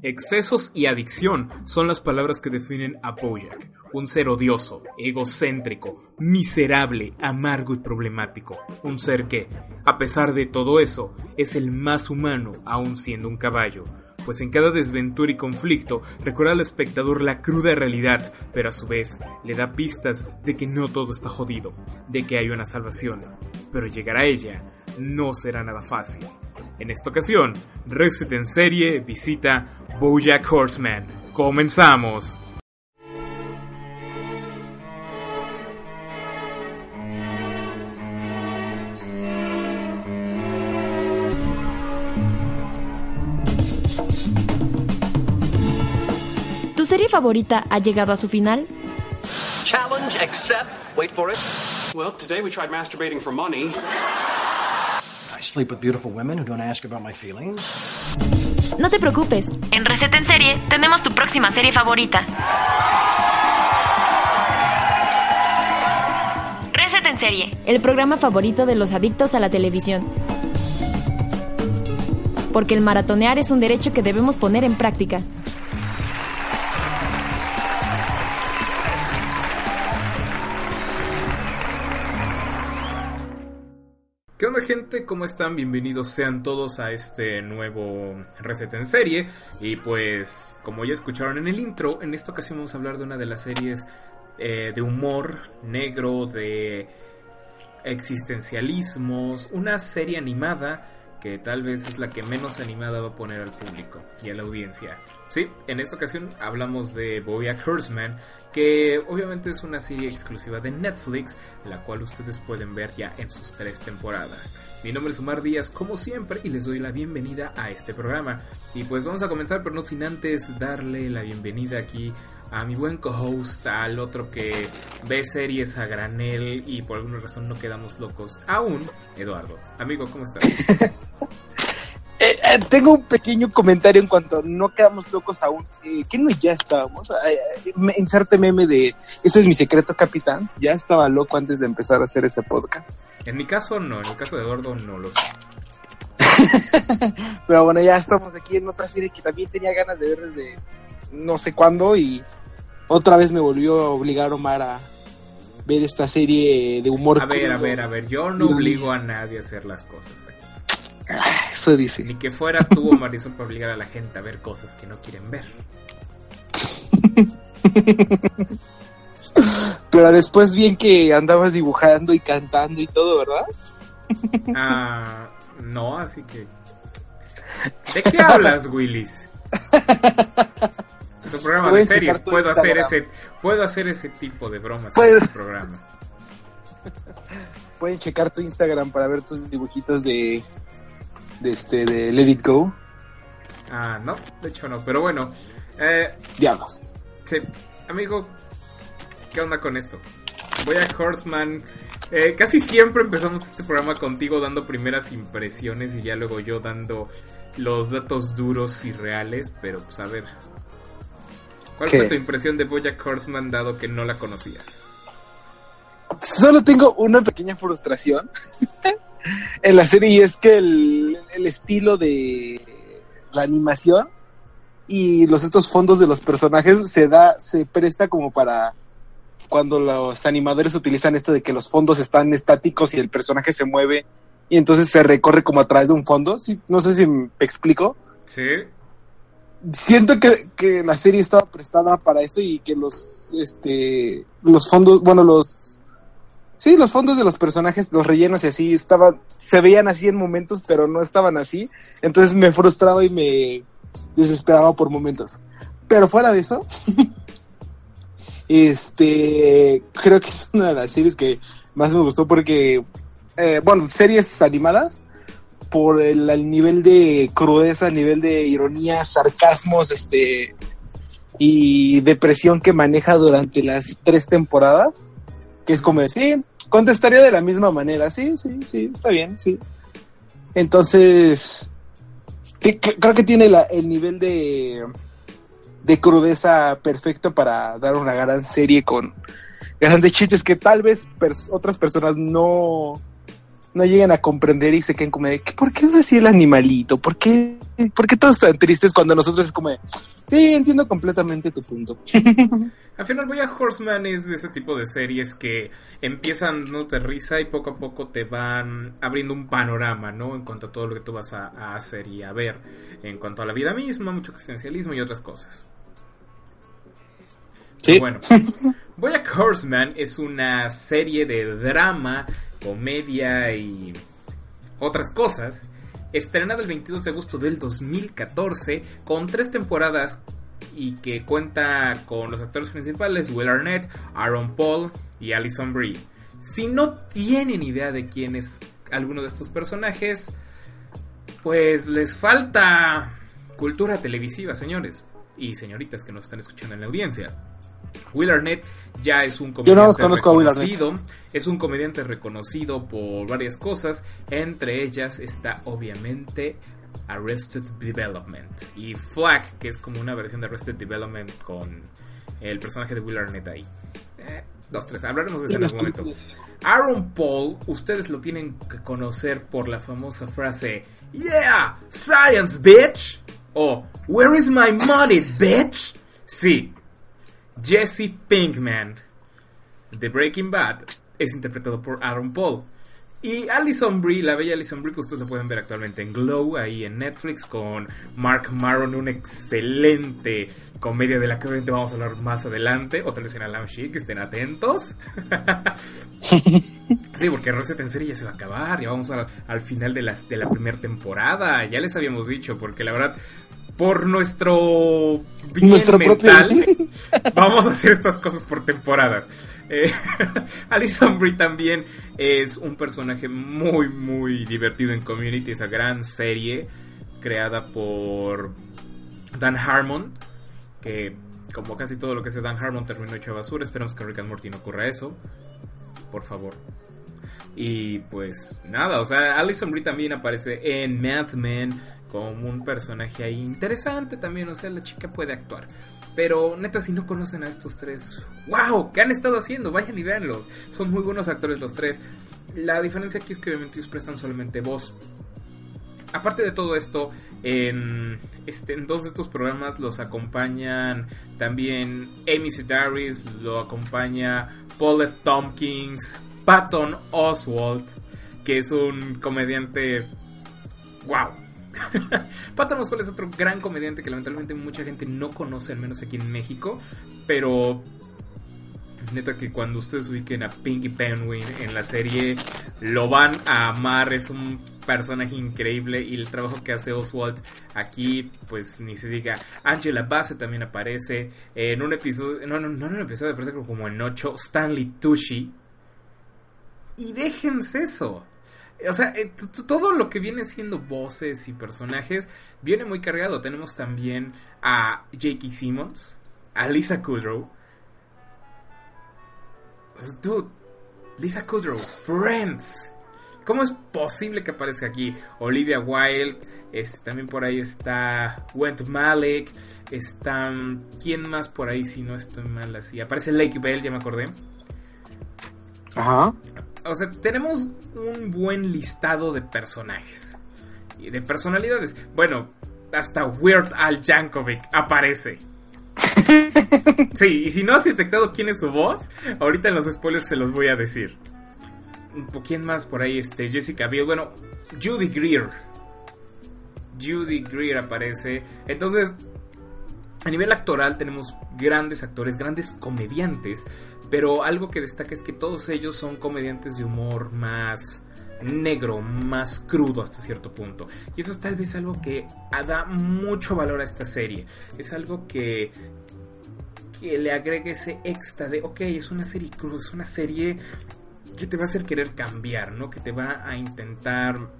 Excesos y adicción son las palabras que definen a Bojack, un ser odioso, egocéntrico, miserable, amargo y problemático, un ser que, a pesar de todo eso, es el más humano aún siendo un caballo, pues en cada desventura y conflicto recuerda al espectador la cruda realidad, pero a su vez le da pistas de que no todo está jodido, de que hay una salvación, pero llegar a ella no será nada fácil. En esta ocasión, Reset en serie visita Bojack Horseman. Comenzamos. ¿Tu serie favorita ha llegado a su final? Challenge accept. Wait for it. Well, today we tried masturbating for money. I sleep with beautiful women who don't ask about my feelings. No te preocupes, en Receta en Serie tenemos tu próxima serie favorita. Receta en Serie, el programa favorito de los adictos a la televisión. Porque el maratonear es un derecho que debemos poner en práctica. ¿Qué onda gente? ¿Cómo están? Bienvenidos sean todos a este nuevo Receta en serie. Y pues, como ya escucharon en el intro, en esta ocasión vamos a hablar de una de las series eh, de humor negro, de existencialismos, una serie animada que tal vez es la que menos animada va a poner al público y a la audiencia. Sí, en esta ocasión hablamos de Bojack Horseman, que obviamente es una serie exclusiva de Netflix, la cual ustedes pueden ver ya en sus tres temporadas. Mi nombre es Omar Díaz, como siempre, y les doy la bienvenida a este programa. Y pues vamos a comenzar, pero no sin antes darle la bienvenida aquí a mi buen co-host, al otro que ve series a granel y por alguna razón no quedamos locos aún, Eduardo. Amigo, ¿cómo estás? Eh, eh, tengo un pequeño comentario en cuanto a no quedamos locos aún. Eh, ¿Qué no ya estábamos? Eh, me- inserte meme de ese es mi secreto, capitán. Ya estaba loco antes de empezar a hacer este podcast. En mi caso no, en el caso de Eduardo no lo sé. Pero bueno, ya estamos aquí en otra serie que también tenía ganas de ver desde no sé cuándo y otra vez me volvió a obligar Omar a ver esta serie de humor. A ver, a ver, a ver, yo no obligo a nadie a hacer las cosas aquí. Ah, Eso dice. Ni que fuera tú o Marisol para obligar a la gente a ver cosas que no quieren ver. Pero después bien que andabas dibujando y cantando y todo, ¿verdad? Ah, no, así que... ¿De qué hablas, Willis? Es un programa de series, puedo hacer ese puedo hacer ese tipo de bromas Puedes. en este programa. Pueden checar tu Instagram para ver tus dibujitos de de este de Let It Go. Ah, no, de hecho no, pero bueno, eh, Diablos. Sí, amigo, ¿qué onda con esto? Voy a Horseman. Eh, casi siempre empezamos este programa contigo dando primeras impresiones y ya luego yo dando los datos duros y reales, pero pues a ver. ¿Cuál ¿Qué? fue tu impresión de Bojack Horseman dado que no la conocías? Solo tengo una pequeña frustración en la serie y es que el, el estilo de la animación y los estos fondos de los personajes se da se presta como para cuando los animadores utilizan esto de que los fondos están estáticos y el personaje se mueve y entonces se recorre como a través de un fondo. Sí, no sé si me explico. Sí, siento que, que la serie estaba prestada para eso y que los este los fondos bueno los sí los fondos de los personajes los rellenos y así estaban se veían así en momentos pero no estaban así. Entonces me frustraba y me desesperaba por momentos. Pero fuera de eso este creo que es una de las series que más me gustó porque eh, bueno series animadas por el, el nivel de crudeza, el nivel de ironía, sarcasmos, este y depresión que maneja durante las tres temporadas, que es como decir, sí, contestaría de la misma manera, sí, sí, sí, está bien, sí. Entonces, creo que tiene la- el nivel de, de crudeza perfecto para dar una gran serie con grandes chistes que tal vez otras personas no, no lleguen a comprender y se queden como de, ¿por qué es así el animalito? ¿Por qué, ¿Por qué todos están tristes cuando nosotros es como de, sí, entiendo completamente tu punto? Al final, Bojack Horseman es de ese tipo de series que empiezan dándote risa y poco a poco te van abriendo un panorama, ¿no? En cuanto a todo lo que tú vas a, a hacer y a ver. En cuanto a la vida misma, mucho existencialismo y otras cosas. Sí. Bueno, Bojack Horseman es una serie de drama, comedia y otras cosas, estrenada el 22 de agosto del 2014, con tres temporadas y que cuenta con los actores principales Will Arnett, Aaron Paul y Alison Brie. Si no tienen idea de quién es alguno de estos personajes, pues les falta cultura televisiva, señores y señoritas que nos están escuchando en la audiencia. Will Arnett ya es un no comediante conozco a Will Arnett. reconocido. Es un comediante reconocido por varias cosas. Entre ellas está obviamente Arrested Development. Y Flack, que es como una versión de Arrested Development con el personaje de Will Arnett ahí. Eh, dos, tres. Hablaremos de eso en algún momento. Aaron Paul, ustedes lo tienen que conocer por la famosa frase Yeah, science, bitch. O Where is my money, bitch? Sí, Jesse Pinkman de Breaking Bad es interpretado por Aaron Paul. Y Alison Brie, la bella Alison Brie, que ustedes lo pueden ver actualmente en Glow, ahí en Netflix, con Mark Maron, una excelente comedia de la que obviamente vamos a hablar más adelante, o tal vez en Alam Chic, estén atentos. sí, porque Reset en serie ya se va a acabar, ya vamos al final de, las, de la primera temporada, ya les habíamos dicho, porque la verdad, por nuestro bien Nuestro propio mental, vamos a hacer estas cosas por temporadas. Eh, Alison Brie también es un personaje muy, muy divertido en Community, esa gran serie creada por Dan Harmon, que como casi todo lo que hace Dan Harmon terminó hecho basura. Esperamos que en Rick and Morty no ocurra eso. Por favor. Y pues nada, o sea, Alison Brie también aparece en Mad Men como un personaje ahí interesante también, o sea, la chica puede actuar. Pero neta, si no conocen a estos tres, wow, ¿qué han estado haciendo? Vayan y véanlos. Son muy buenos actores los tres. La diferencia aquí es que obviamente ellos prestan solamente voz. Aparte de todo esto, en, este, en dos de estos programas los acompañan también Amy Sedaris, lo acompaña Paul. Tompkins, Patton Oswalt, que es un comediante. ¡Wow! Patton Oswalt es otro gran comediante que lamentablemente mucha gente no conoce, al menos aquí en México, pero neta que cuando ustedes ubiquen a Pinky Penguin en la serie lo van a amar, es un personaje increíble y el trabajo que hace Oswald aquí pues ni se diga. Angela Bassett también aparece en un episodio, no, no, no en un episodio, aparece como en 8, Stanley Tucci. Y déjense eso. O sea, eh, todo lo que viene siendo voces y personajes viene muy cargado. Tenemos también a J.K. Simmons, a Lisa Kudrow, pues, dude, Lisa Kudrow, Friends. ¿Cómo es posible que aparezca aquí? Olivia Wilde, este, también por ahí está Went Malik, está... ¿Quién más por ahí si no estoy mal así? Aparece Lake Bell, ya me acordé. Ajá. O sea, tenemos un buen listado de personajes. Y de personalidades. Bueno, hasta Weird Al Yankovic aparece. Sí, y si no has detectado quién es su voz, ahorita en los spoilers se los voy a decir. ¿Quién más por ahí? Este, Jessica Biel. Bueno, Judy Greer. Judy Greer aparece. Entonces, a nivel actoral tenemos grandes actores, grandes comediantes, pero algo que destaca es que todos ellos son comediantes de humor más negro, más crudo hasta cierto punto. Y eso es tal vez algo que da mucho valor a esta serie. Es algo que que le agregue ese extra de, ok, es una serie cruda, es una serie que te va a hacer querer cambiar, ¿no? Que te va a intentar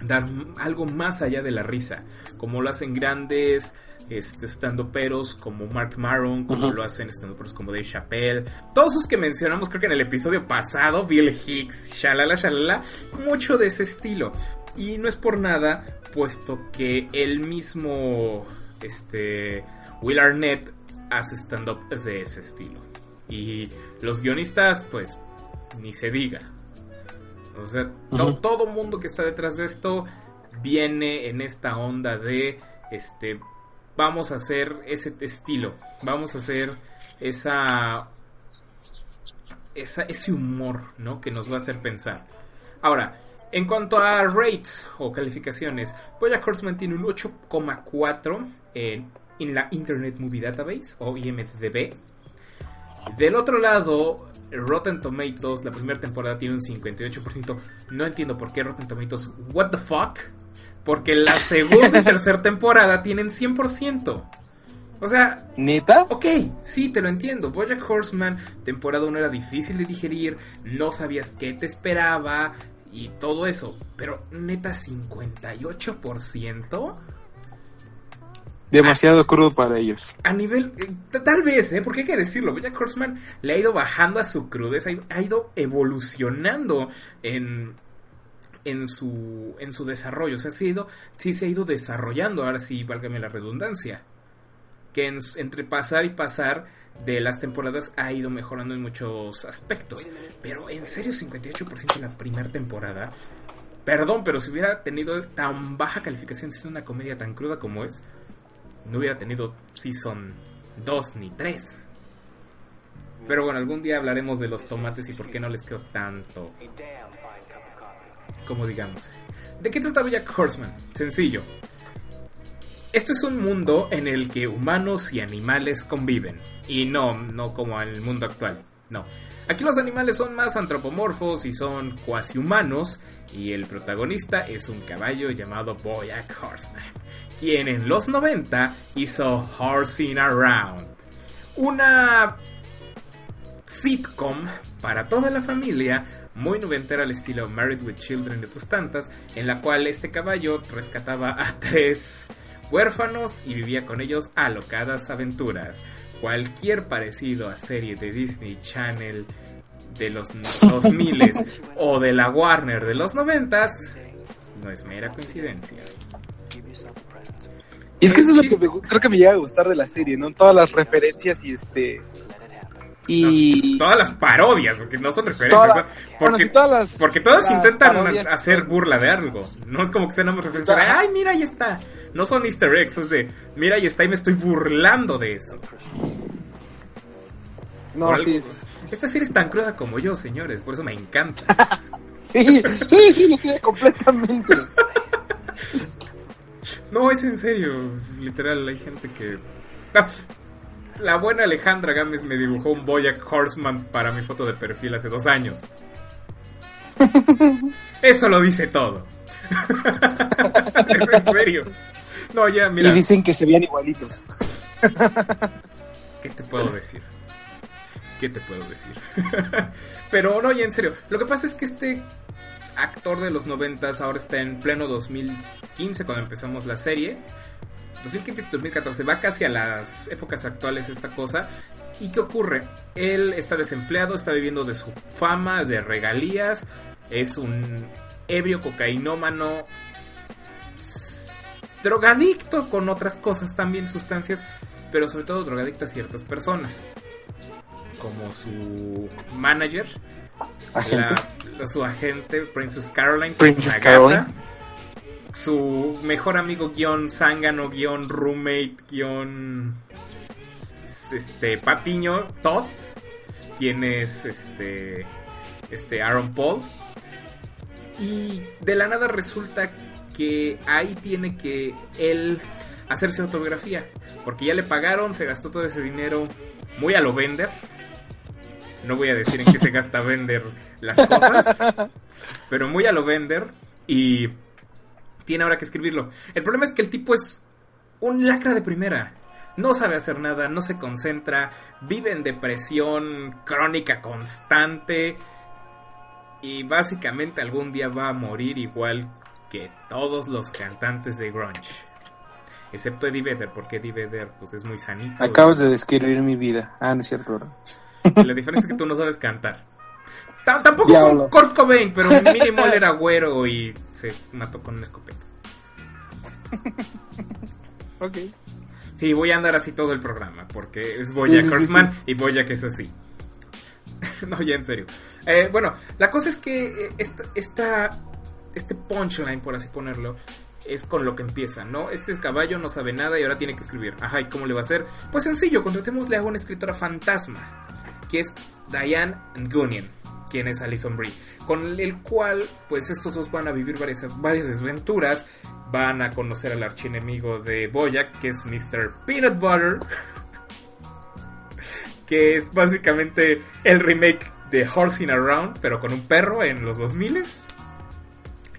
dar algo más allá de la risa, como lo hacen grandes este, stand-uperos como Mark Maron, como lo hacen stand-uperos como Dave Chappelle, todos esos que mencionamos creo que en el episodio pasado, Bill Hicks, shalala, shalala, mucho de ese estilo. Y no es por nada, puesto que el mismo este, Will Arnett hace stand-up de ese estilo. Y los guionistas, pues, ni se diga. O sea, to- todo mundo que está detrás de esto viene en esta onda de, este, vamos a hacer ese estilo, vamos a hacer esa, esa ese humor, ¿no? Que nos va a hacer pensar. Ahora, en cuanto a rates o calificaciones, Bojack Horseman tiene un 8,4 en, en la Internet Movie Database o IMDb. Del otro lado, Rotten Tomatoes, la primera temporada tiene un 58%. No entiendo por qué Rotten Tomatoes, what the fuck? Porque la segunda y tercera temporada tienen 100%. O sea, ¿Neta? Ok, sí, te lo entiendo. Bojack Horseman, temporada 1 era difícil de digerir, no sabías qué te esperaba y todo eso. Pero neta, 58%. Demasiado crudo para ellos. A nivel, eh, tal vez, ¿eh? Porque hay que decirlo, Bojack Horseman le ha ido bajando a su crudeza, ha ido evolucionando en, en, su, en su desarrollo. O sea, sí, ha ido- sí se ha ido desarrollando, ahora sí, válgame la redundancia. Que en- entre pasar y pasar de las temporadas ha ido mejorando en muchos aspectos. Pero en serio, 58% en la primera temporada. Perdón, pero si hubiera tenido tan baja calificación siendo una comedia tan cruda como es, no hubiera tenido Season 2 ni 3. Pero bueno, algún día hablaremos de los tomates y por qué no les creo tanto. Como digamos. ¿De qué trata Bojack Horseman? Sencillo. Esto es un mundo en el que humanos y animales conviven. Y no, no como en el mundo actual. No. Aquí los animales son más antropomorfos y son cuasi humanos. Y el protagonista es un caballo llamado Boyack Horseman. Quien en los 90 hizo Horsing Around. Una sitcom para toda la familia, muy noventera al estilo Married with Children de tus tantas, en la cual este caballo rescataba a tres huérfanos y vivía con ellos alocadas aventuras. Cualquier parecido a serie de Disney Channel de los 2000 o de la Warner de los 90 no es mera coincidencia. Y es que eso es lo que me- creo que me llega a gustar de la serie, ¿no? Todas las referencias y este. Y. Todas las parodias, porque no son referencias. Todas o sea, las- bueno, porque, todas las- porque todas intentan parodias. hacer burla de algo. No es como que sean referencias. de, Ajá. Ay, mira, ahí está. No son easter eggs, es de, mira, ahí está y me estoy burlando de eso. No, Por sí, algo- es- Esta serie es tan cruda como yo, señores, por eso me encanta. sí, sí, sí, lo sé completamente. No, es en serio, literal, hay gente que... Ah, la buena Alejandra Gámez me dibujó un Boyack Horseman para mi foto de perfil hace dos años. Eso lo dice todo. es en serio. No, ya, mira, Y dicen que se veían igualitos. ¿qué te puedo decir? ¿Qué te puedo decir? Pero no, ya en serio. Lo que pasa es que este actor de los noventas ahora está en pleno 2015 cuando empezamos la serie. 2015-2014 va casi a las épocas actuales esta cosa. ¿Y qué ocurre? Él está desempleado, está viviendo de su fama, de regalías. Es un ebrio cocainómano. Drogadicto con otras cosas también, sustancias. Pero sobre todo drogadicto a ciertas personas. Como su manager, Agente. la- su agente, Princess Caroline. Princess Caroline. gata. Su mejor amigo guion zángano, guion roommate, guion este Patiño, Todd, quien es este este Aaron Paul. Y de la nada resulta que ahí tiene que él hacerse autobiografía, porque ya le pagaron, se gastó todo ese dinero muy a lo vender. No voy a decir en qué se gasta vender las cosas, pero muy a lo vender y tiene ahora que escribirlo. El problema es que el tipo es un lacra de primera. No sabe hacer nada, no se concentra, vive en depresión crónica constante y básicamente algún día va a morir igual que todos los cantantes de grunge. Excepto Eddie Vedder, porque Eddie Vedder pues es muy sanito. Acabas de describir mi vida. Ah, no es cierto. La diferencia es que tú no sabes cantar. T- Tampoco con. Kurt Cobain, pero mínimo él era güero y se mató con una escopeta. Ok. Sí, voy a andar así todo el programa, porque es Boyack Sí, sí, sí, Horseman y Boyack es así. no, ya en serio. Eh, bueno, la cosa es que eh, esta, esta- este punchline, por así ponerlo, es con lo que empieza, ¿no? Este es caballo, no sabe nada y ahora tiene que escribir. Ajá, ¿y cómo le va a hacer? Pues sencillo, contratémosle a una escritora fantasma, que es Diane Ngunian, quien es Alison Brie, con el cual, pues estos dos van a vivir varias, varias desventuras, van a conocer al archienemigo de Boyack, que es Mr. Peanut Butter, que es básicamente el remake de Horsing Around, pero con un perro en los 2000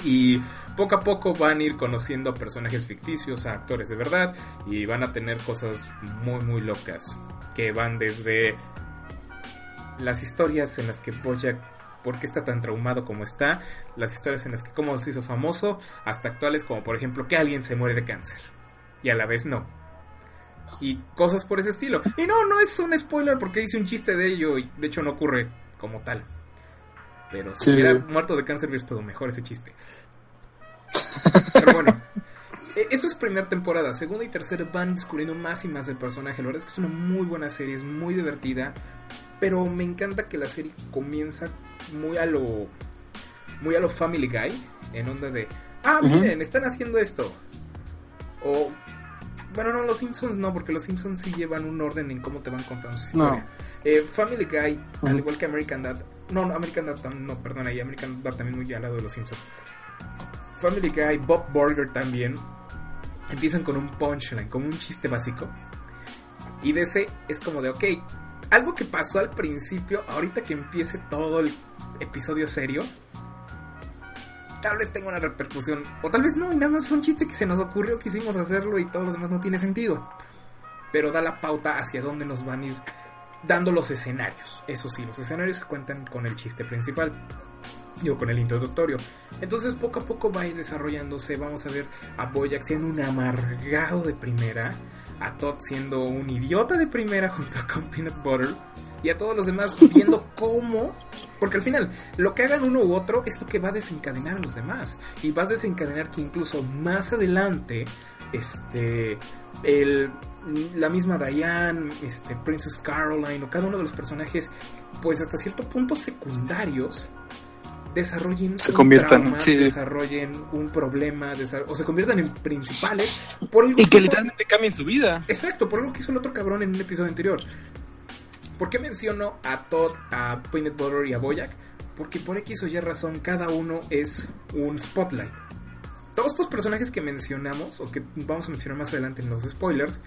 y poco a poco van a ir conociendo a personajes ficticios, a actores de verdad, y van a tener cosas muy, muy locas. Que van desde las historias en las que Bojack, ¿por qué está tan traumado como está? Las historias en las que cómo se hizo famoso, hasta actuales como por ejemplo que alguien se muere de cáncer. Y a la vez no. Y cosas por ese estilo. Y no, no es un spoiler porque hice un chiste de ello y de hecho no ocurre como tal. Pero si Sí, hubiera sí. muerto de cáncer hubiera estado mejor ese chiste. Pero bueno, eh, eso es primera temporada. Segunda y tercera van descubriendo más y más del personaje. La verdad es que es una muy buena serie, es muy divertida. Pero me encanta que la serie comienza muy a lo. Muy a lo Family Guy. En onda de. Ah, miren, están haciendo esto. O. Bueno, no, los Simpsons no, porque los Simpsons sí llevan un orden en cómo te van contando su No. historia. Eh, Family Guy, al igual que American Dad. No, no, American Dad no, perdón, ahí American Dad también muy al lado de los Simpsons. Family Guy, Bob Burger también. Empiezan con un punchline, como un chiste básico. Y de ese es como de, ok, algo que pasó al principio, ahorita que empiece todo el episodio serio, tal vez tenga una repercusión. O tal vez no, y nada más fue un chiste que se nos ocurrió, quisimos hacerlo y todo lo demás no tiene sentido. Pero da la pauta hacia dónde nos van a ir dando los escenarios. Eso sí, los escenarios se cuentan con el chiste principal. Digo, con el introductorio. Entonces poco a poco va a ir desarrollándose. Vamos a ver a Boyack siendo un amargado de primera. A Todd siendo un idiota de primera junto con Peanut Butter. Y a todos los demás viendo cómo... Porque al final, lo que hagan uno u otro es lo que va a desencadenar a los demás. Y va a desencadenar que incluso más adelante, este, el, la misma Diane, este, Princess Caroline o cada uno de los personajes, pues hasta cierto punto secundarios, desarrollen Se un conviertan, trauma, sí, sí. desarrollen un problema, o se conviertan en principales por algo Y que hizo- literalmente cambien su vida. Exacto, por algo que hizo el otro cabrón en un episodio anterior. ¿Por qué menciono a Todd, a Peanut Butter y a Boyack? Porque por X o Y razón cada uno es un spotlight. Todos estos personajes que mencionamos, o que vamos a mencionar más adelante en los spoilers,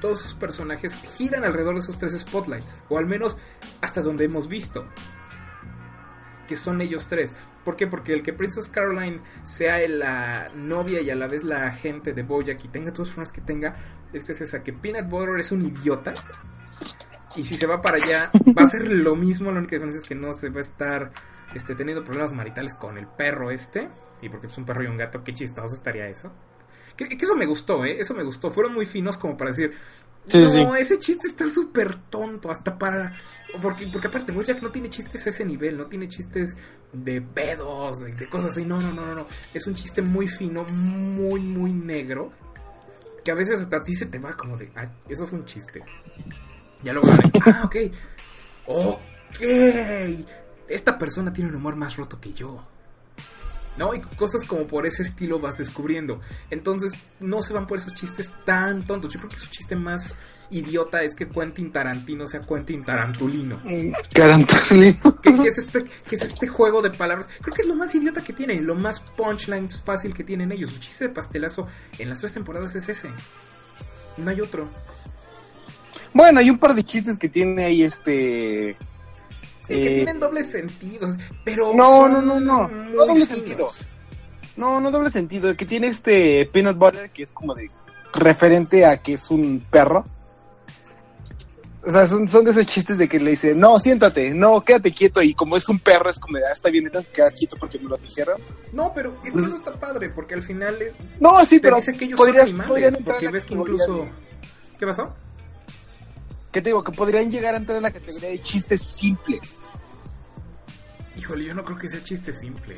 todos esos personajes giran alrededor de esos tres spotlights. O al menos hasta donde hemos visto. Que son ellos tres. ¿Por qué? Porque el que Princess Caroline sea la novia y a la vez la agente de Bojack y tenga todos los problemas que tenga, es gracias a que Peanut Butter es un idiota. Y si se va para allá, va a ser lo mismo. La única diferencia es que no se va a estar este, teniendo problemas maritales con el perro este. Y porque es un perro y un gato, qué chistoso estaría eso. Que, que eso me gustó, ¿eh? Eso me gustó. Fueron muy finos como para decir, Sí, no, sí. ese chiste está súper tonto, hasta para... Porque, porque aparte, Bojack no tiene chistes a ese nivel, no tiene chistes de pedos, de, de cosas así, no, no, no, no, no. Es un chiste muy fino, muy, muy negro, que a veces hasta a ti se te va como de, ah, eso fue un chiste. Ya luego ves, ah, ok, ok, esta persona tiene un humor más roto que yo. ¿No? Y cosas como por ese estilo vas descubriendo. Entonces, no se van por esos chistes tan tontos. Yo creo que su chiste más idiota es que Quentin Tarantino sea Quentin Tarantulino. Garantolino. Que, que es este, que es este juego de palabras. Creo que es lo más idiota que tienen, lo más punchline fácil que tienen ellos. Su chiste de pastelazo en las tres temporadas es ese. No hay otro. Bueno, hay un par de chistes que tiene ahí este. Sí, que Eh, tienen dobles sentidos, pero. No, no, no, no. No doble finos. sentido. No, no doble sentido. Que tiene este peanut butter que es como de referente a que es un perro. O sea, son, son de esos chistes de que le dice, no, siéntate, no, quédate quieto. Y como es un perro, es como de, ah, está bien, entonces queda quieto porque me lo dijeron. No, pero eso está padre, porque al final es, No, sí, te pero dice que ellos podrías- son animales, porque ves que incluso... ¿Qué pasó? ¿Qué te digo? Que podrían llegar a entrar en la categoría de chistes simples. Híjole, yo no creo que sea chiste simple.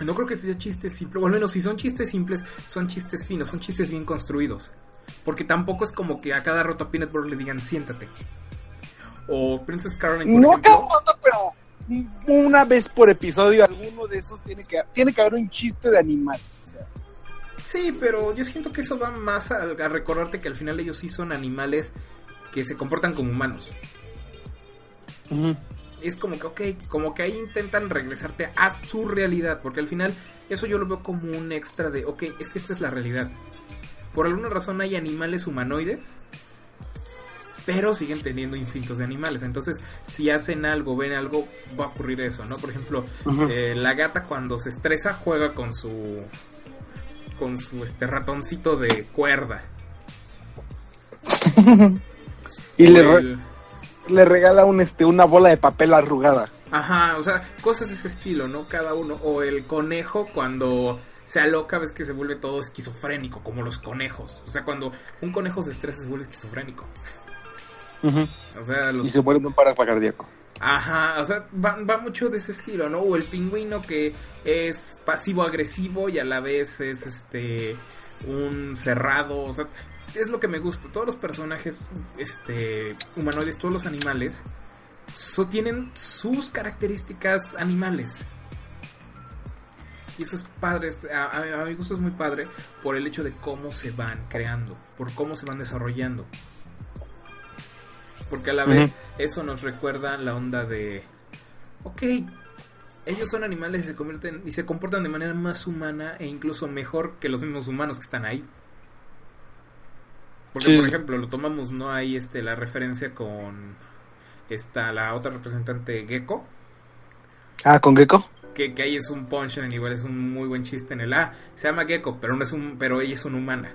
No creo que sea chiste simple, o al menos si son chistes simples, son chistes finos, son chistes bien construidos. Porque tampoco es como que a cada rato a Peanut Butter le digan siéntate. O Princess por No cada rato, pero una vez por episodio alguno de esos tiene que tiene que haber un chiste de animal. O sea, Sí, pero yo siento que eso va más a, a recordarte que al final ellos sí son animales que se comportan como humanos. Es como que, ok, como que ahí intentan regresarte a su realidad, porque al final eso yo lo veo como un extra de, ok, es que esta es la realidad. Por alguna razón hay animales humanoides, pero siguen teniendo instintos de animales. Entonces, si hacen algo, ven algo, va a ocurrir eso, ¿no? Por ejemplo, eh, la gata cuando se estresa juega con su con su este ratoncito de cuerda. y le, re- le regala un este una bola de papel arrugada. Ajá, o sea, cosas de ese estilo, ¿no? Cada uno. O el conejo cuando se aloca, ves que se vuelve todo esquizofrénico, como los conejos. O sea, cuando un conejo se estresa, se vuelve esquizofrénico. O sea, los... Y se vuelve un paro cardíaco. Ajá, o sea, va, mucho de ese estilo, ¿no? O el pingüino que es pasivo-agresivo y a la vez es este un cerrado, o sea, es lo que me gusta. Todos los personajes este humanoides, todos los animales, so, tienen sus características animales. Y eso es padre, a- a mi gusto es muy padre por el hecho de cómo se van creando, por cómo se van desarrollando. Porque a la vez eso nos recuerda la onda de, ok, ellos son animales y se convierten y se comportan de manera más humana e incluso mejor que los mismos humanos que están ahí. Porque Sí. por ejemplo lo tomamos no hay este la referencia con esta la otra representante Gecko Ah, con Gecko. que, que ahí es un punchline igual es un muy buen chiste en el A se llama Gecko pero no es un pero ella es una humana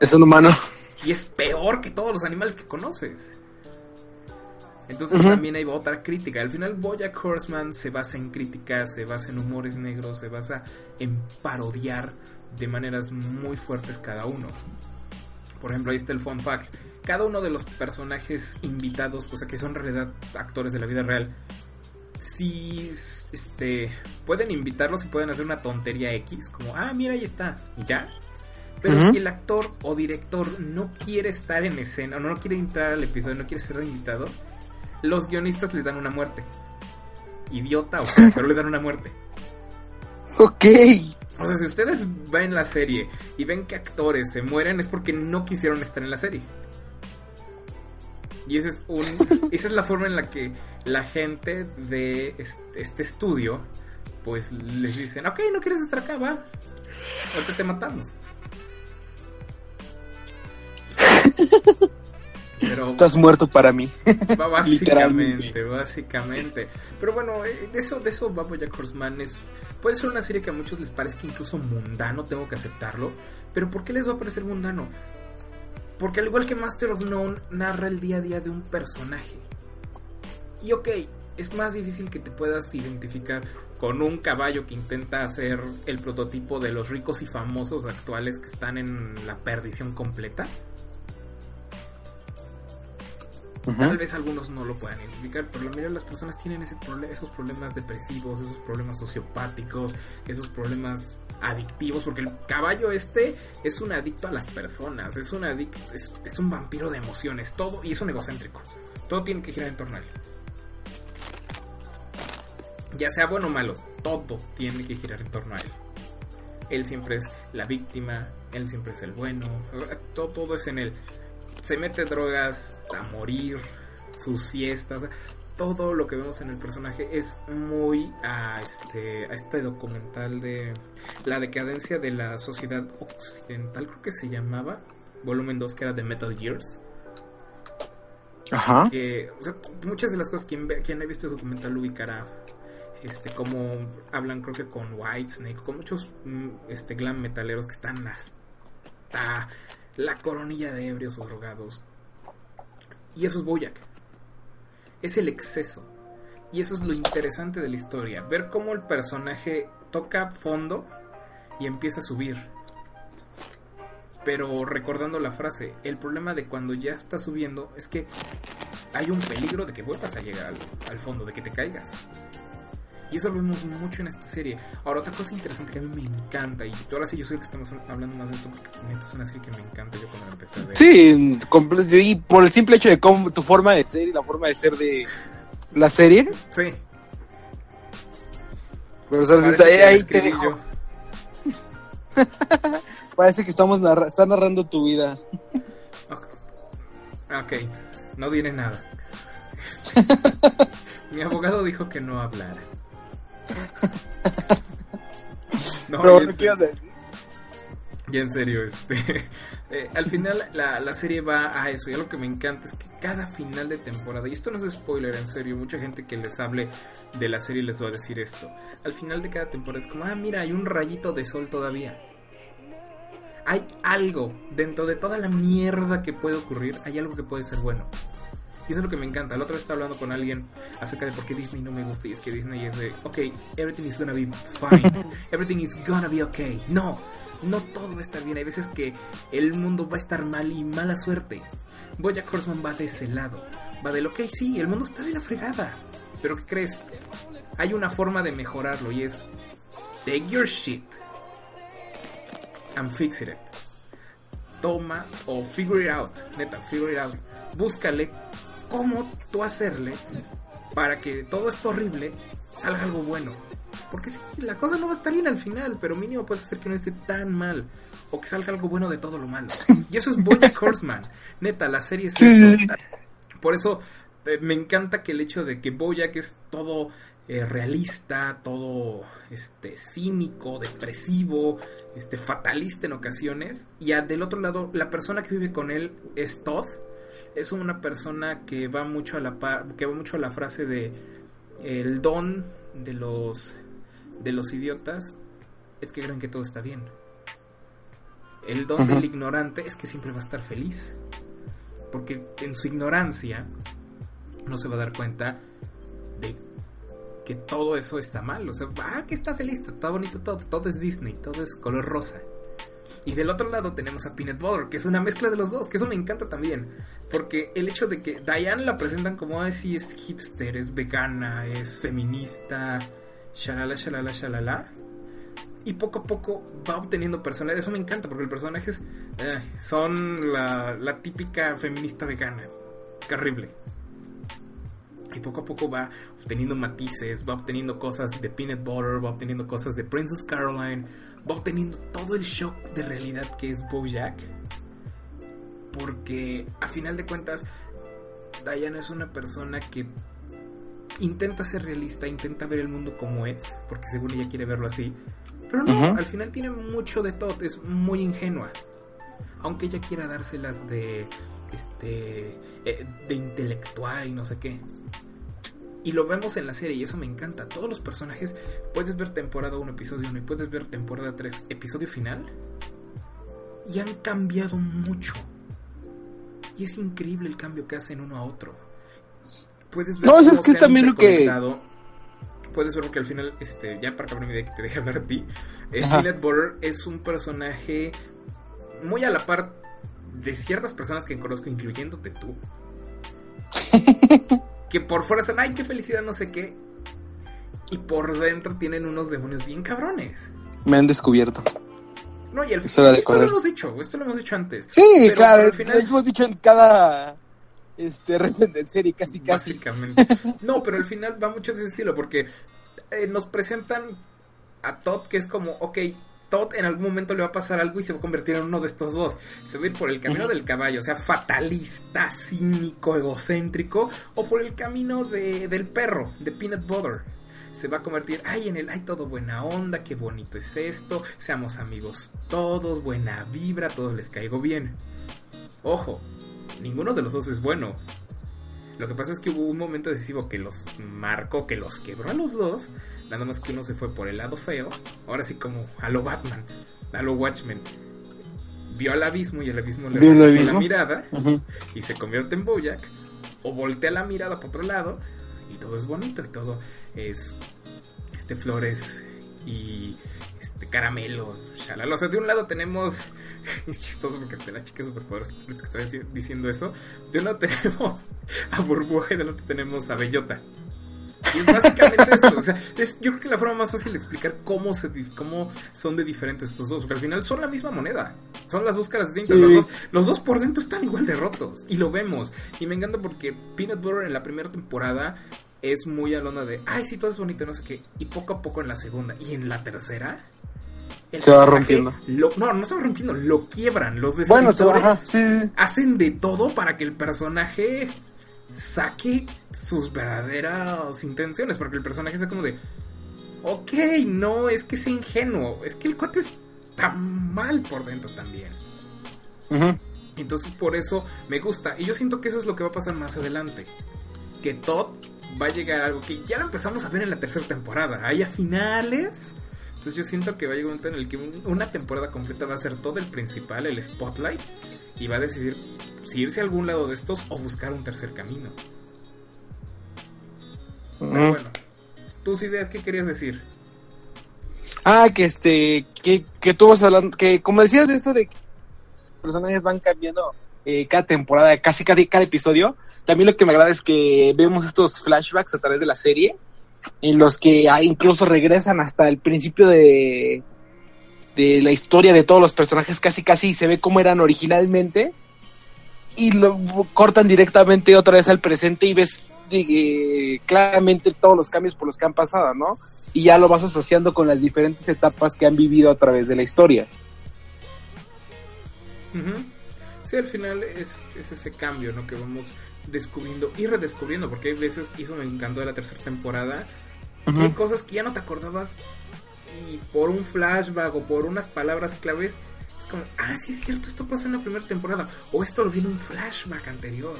Es un humano. y es peor que todos los animales que conoces. Entonces también hay otra crítica. Al final Bojack Horseman se basa en críticas, se basa en humores negros, se basa en parodiar de maneras muy fuertes cada uno. Por ejemplo, ahí está el fun fact. Cada uno de los personajes invitados, o sea que son en realidad actores de la vida real, si este pueden invitarlos y pueden hacer una tontería X, como ah mira ahí está y ya. Pero si el actor o director no quiere estar en escena o no quiere entrar al episodio, no quiere ser invitado, los guionistas le dan una muerte. Idiota o pero le dan una muerte. Ok. O sea, si ustedes ven la serie y ven que actores se mueren es porque no quisieron estar en la serie. Y ese es un, esa es la forma en la que la gente de este, este estudio pues les dicen, ok, no quieres estar acá, va. Ahorita te matamos. Pero Estás muerto para mí. Básicamente, Literalmente. básicamente. Pero bueno, eh, de eso, de eso Bojack Horseman. Es, puede ser una serie que a muchos les parezca incluso mundano, tengo que aceptarlo. Pero ¿por qué les va a parecer mundano? Porque al igual que Master of None, narra el día a día de un personaje. Y ok, es más difícil que te puedas identificar con un caballo que intenta hacer el prototipo de los ricos y famosos actuales que están en la perdición completa. Tal vez algunos no lo puedan identificar, pero la mayoría de las personas tienen ese esos problemas depresivos, esos problemas sociopáticos, esos problemas adictivos, porque el caballo este es un adicto a las personas, es un adicto, es, es un vampiro de emociones, todo, y es un egocéntrico. Todo tiene que girar en torno a él. Ya sea bueno o malo, todo tiene que girar en torno a él. Él siempre es la víctima, él siempre es el bueno, todo, todo es en él se mete drogas a morir, sus fiestas, todo lo que vemos en el personaje es muy a este, a este documental de la decadencia de la sociedad occidental, creo que se llamaba, volumen 2, que era de Metal Gears. Ajá. Que, o sea, muchas de las cosas, quien, ve, quien ha visto el documental lo ubicará. Este, como hablan, creo que con Whitesnake, con muchos mm, este, glam metaleros que están hasta la coronilla de ebrios o drogados. Y eso es Boyack. Es el exceso. Y eso es lo interesante de la historia. Ver cómo el personaje toca fondo y empieza a subir. Pero recordando la frase, el problema de cuando ya está subiendo es que hay un peligro de que vuelvas a llegar al, al fondo, de que te caigas. Y eso lo vemos mucho en esta serie. Ahora, otra cosa interesante que a mí me encanta, y ahora sí yo sé que estamos hablando más de esto porque neta es una serie que me encanta. Yo cuando la empecé a ver. Sí, y por el simple hecho de cómo tu forma de ser y la forma de ser de la serie. Sí. Pero o sea, ahí, te dejo. yo. Parece que estamos narra está narrando tu vida. Ok. Ok, no diré nada. Mi abogado dijo que no hablara. No, Pero bueno, ¿qué ibas a decir? Ya en serio, este. eh, al final la, la serie va a eso. Y algo que me encanta es que cada final de temporada, y esto no es spoiler, en serio, mucha gente que les hable de la serie les va a decir esto. Al final de cada temporada es como, ah, mira, hay un rayito de sol todavía. Hay algo dentro de toda la mierda que puede ocurrir, hay algo que puede ser bueno. Y eso es lo que me encanta. La otra vez estaba hablando con alguien acerca de por qué Disney no me gusta. Y es que Disney es de, ok, everything is gonna be fine. Everything is gonna be okay. No, no todo va a estar bien. Hay veces que el mundo va a estar mal y mala suerte. Bojack Horseman va de ese lado. Va del, ok, sí, el mundo está de la fregada. Pero ¿qué crees? Hay una forma de mejorarlo y es, take your shit and fix it. Toma o figure it out. Neta, figure it out. Búscale cómo tú hacerle para que todo esto horrible salga algo bueno. Porque sí, la cosa no va a estar bien al final, pero mínimo puedes hacer que no esté tan mal. O que salga algo bueno de todo lo malo. Y eso es Bojack Horseman. Neta, la serie es Sí, eso. Por eso eh, me encanta que el hecho de que Bojack es todo eh, realista, todo este cínico, depresivo, este fatalista en ocasiones. Y al- del otro lado, la persona que vive con él es Todd. Es una persona que va mucho a la par- que va mucho a la frase de el don de los de los idiotas es que creen que todo está bien. El don del ignorante es que siempre va a estar feliz. Porque en su ignorancia no se va a dar cuenta de que todo eso está mal. O sea, ah, que está feliz, está bonito todo, todo es Disney, todo es color rosa. Y del otro lado tenemos a Peanut Butter, que es una mezcla de los dos, que eso me encanta también. Porque el hecho de que Diane la presentan como así es hipster, es vegana, es feminista, shalala, shalala, shalala. Y poco a poco va obteniendo personalidad. Eso me encanta porque el personaje es. eh, son la, la típica feminista vegana. Qué horrible. Y poco a poco va obteniendo matices, va obteniendo cosas de Peanut Butter, va obteniendo cosas de Princess Caroline, va obteniendo todo el shock de realidad que es Bojack. Porque a final de cuentas, Diana es una persona que intenta ser realista, intenta ver el mundo como es, porque según ella quiere verlo así. Pero no, al final tiene mucho de todo, es muy ingenua. Aunque ella quiera dárselas de este eh, de intelectual y no sé qué. Y lo vemos en la serie y eso me encanta. Todos los personajes, puedes ver temporada 1, episodio 1 y puedes ver temporada 3, episodio final. Y han cambiado mucho. Y es increíble el cambio que hacen uno a otro. Puedes ver No, eso es que también lo que-. Puedes ver porque al final, este, ya para acabar mi idea que te deje hablar a ti, Ajá. Peanut Butter es un personaje muy a la par de ciertas personas que conozco, incluyéndote tú. que por fuera son, ay, qué felicidad, no sé qué. Y por dentro tienen unos demonios bien cabrones. Me han descubierto. No, y al de esto lo hemos dicho, esto lo hemos dicho antes. Sí, Pero- claro, pero al final- lo hemos dicho en cada este Resident serie, casi casi. Básicamente. No, pero al final va mucho de ese estilo porque eh, nos presentan a Todd que es como, ok, Todd en algún momento le va a pasar algo y se va a convertir en uno de estos dos. Se va a ir por el camino del caballo, o sea, fatalista, cínico, egocéntrico, o por el camino de, del perro, de Peanut Butter. Se va a convertir, ay, en el, ay, todo buena onda, qué bonito es esto, seamos amigos todos, buena vibra, todos les caigo bien. Ojo, ninguno de los dos es bueno. Lo que pasa es que hubo un momento decisivo que los marcó, que los quebró a los dos. Nada más que uno se fue por el lado feo. Ahora sí como a lo Batman, a lo Watchmen. Vio al abismo y el abismo le ¿Vio el regresó la mirada y se convierte en Bojack. O voltea la mirada para otro lado y todo es bonito y todo es este flores y este caramelos, shalala. O sea, de un lado tenemos es chistoso porque este, la chica superpoderosa ahorita que está dici- diciendo eso. De un lado tenemos a Burbuja y del otro tenemos a Bellota. Y básicamente eso. O sea, es, yo creo que la forma más fácil de explicar cómo, se, cómo son de diferentes estos dos. Porque al final son la misma moneda. Son las dos caras distintas. Sí. Los, dos, los dos por dentro están igual de rotos. Y lo vemos. Y me encanta porque Peanut Butter en la primera temporada es muy a la onda de, ay, sí, todo es bonito, no sé qué. Y poco a poco en la segunda. Y en la tercera. el Se va rompiendo. lo- no, no se va rompiendo, lo quiebran. Los Bueno, se va, escritores ajá, sí, sí. hacen de todo para que el personaje saque sus verdaderas intenciones. Porque el personaje sea como de, ok, no, es que sea ingenuo. Es que el cuate está mal por dentro también. Entonces por eso me gusta. Y yo siento que eso es lo que va a pasar más adelante. Que Todd va a llegar a algo que ya lo empezamos a ver en la tercera temporada. Ahí a finales. Entonces yo siento que va a llegar un momento en el que un- una temporada completa va a ser todo el principal, el spotlight. Y va a decidir si irse a algún lado de estos o buscar un tercer camino. Pero bueno, tus ideas, ¿qué querías decir? Ah, que este, que, que tú vas hablando, que como decías de eso de que los personajes van cambiando eh, cada temporada, casi cada, cada episodio, también lo que me agrada es que vemos estos flashbacks a través de la serie, en los que ah, incluso regresan hasta el principio de, de la historia de todos los personajes, casi casi se ve cómo eran originalmente, y lo cortan directamente otra vez al presente y ves eh, claramente todos los cambios por los que han pasado, ¿no? y ya lo vas asociando con las diferentes etapas que han vivido a través de la historia. Sí, al final es, es ese cambio, ¿no? Que vamos descubriendo y redescubriendo, porque hay veces, y eso me encantó de la tercera temporada, hay cosas que ya no te acordabas y por un flashback o por unas palabras claves, es como, ah, sí es cierto, esto pasó en la primera temporada, o esto lo vi en un flashback anterior.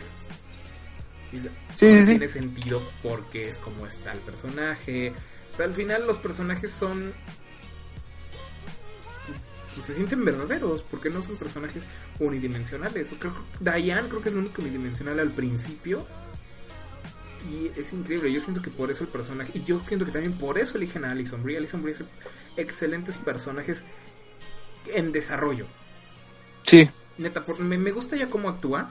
Y Sí, sí, sí. tiene sentido porque es como está el personaje. O sea, al final los personajes son pues, se sienten verdaderos porque no son personajes unidimensionales. O creo Diane creo que es el único unidimensional al principio. Y es increíble, yo siento que por eso el personaje, y yo siento que también por eso eligen a Alison Brie. Alison Brie es excelentes personajes en desarrollo. Sí. Neta, por- me, me gusta ya cómo actúa.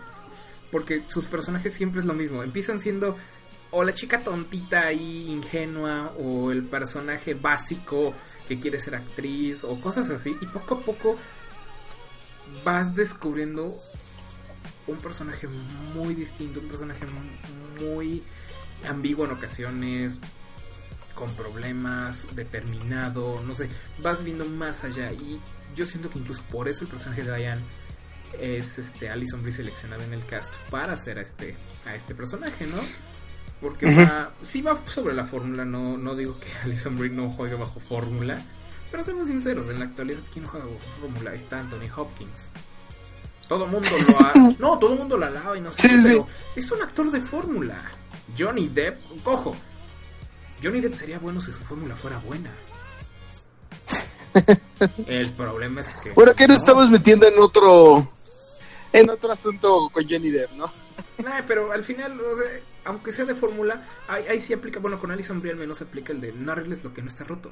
Porque sus personajes siempre es lo mismo. Empiezan siendo o la chica tontita ahí, ingenua, o el personaje básico que quiere ser actriz, o cosas así. Y poco a poco vas descubriendo un personaje muy distinto, un personaje mu- muy ambiguo en ocasiones, con problemas, determinado, no sé, vas viendo más allá. Y yo siento que incluso por eso el personaje de Diane es este Alison Brie seleccionada en el cast para hacer a este a este personaje, ¿no? Porque va, sí va sobre la fórmula, no, no digo que Alison Brie no juegue bajo fórmula, pero seamos sinceros, en la actualidad quién juega bajo fórmula está Anthony Hopkins. Todo mundo lo ha, no, todo el mundo la alaba y no sé, Sí, qué, sí. pero es un actor de fórmula. Johnny Depp, cojo. Johnny Depp sería bueno si su fórmula fuera buena. El problema es que Bueno, que nos no. estamos metiendo en otro en otro asunto con Johnny Depp, ¿no? Nah, pero al final, o sea, aunque sea de fórmula, ahí, ahí sí aplica, bueno, con Alison Brie al menos aplica el de no arregles lo que no está roto.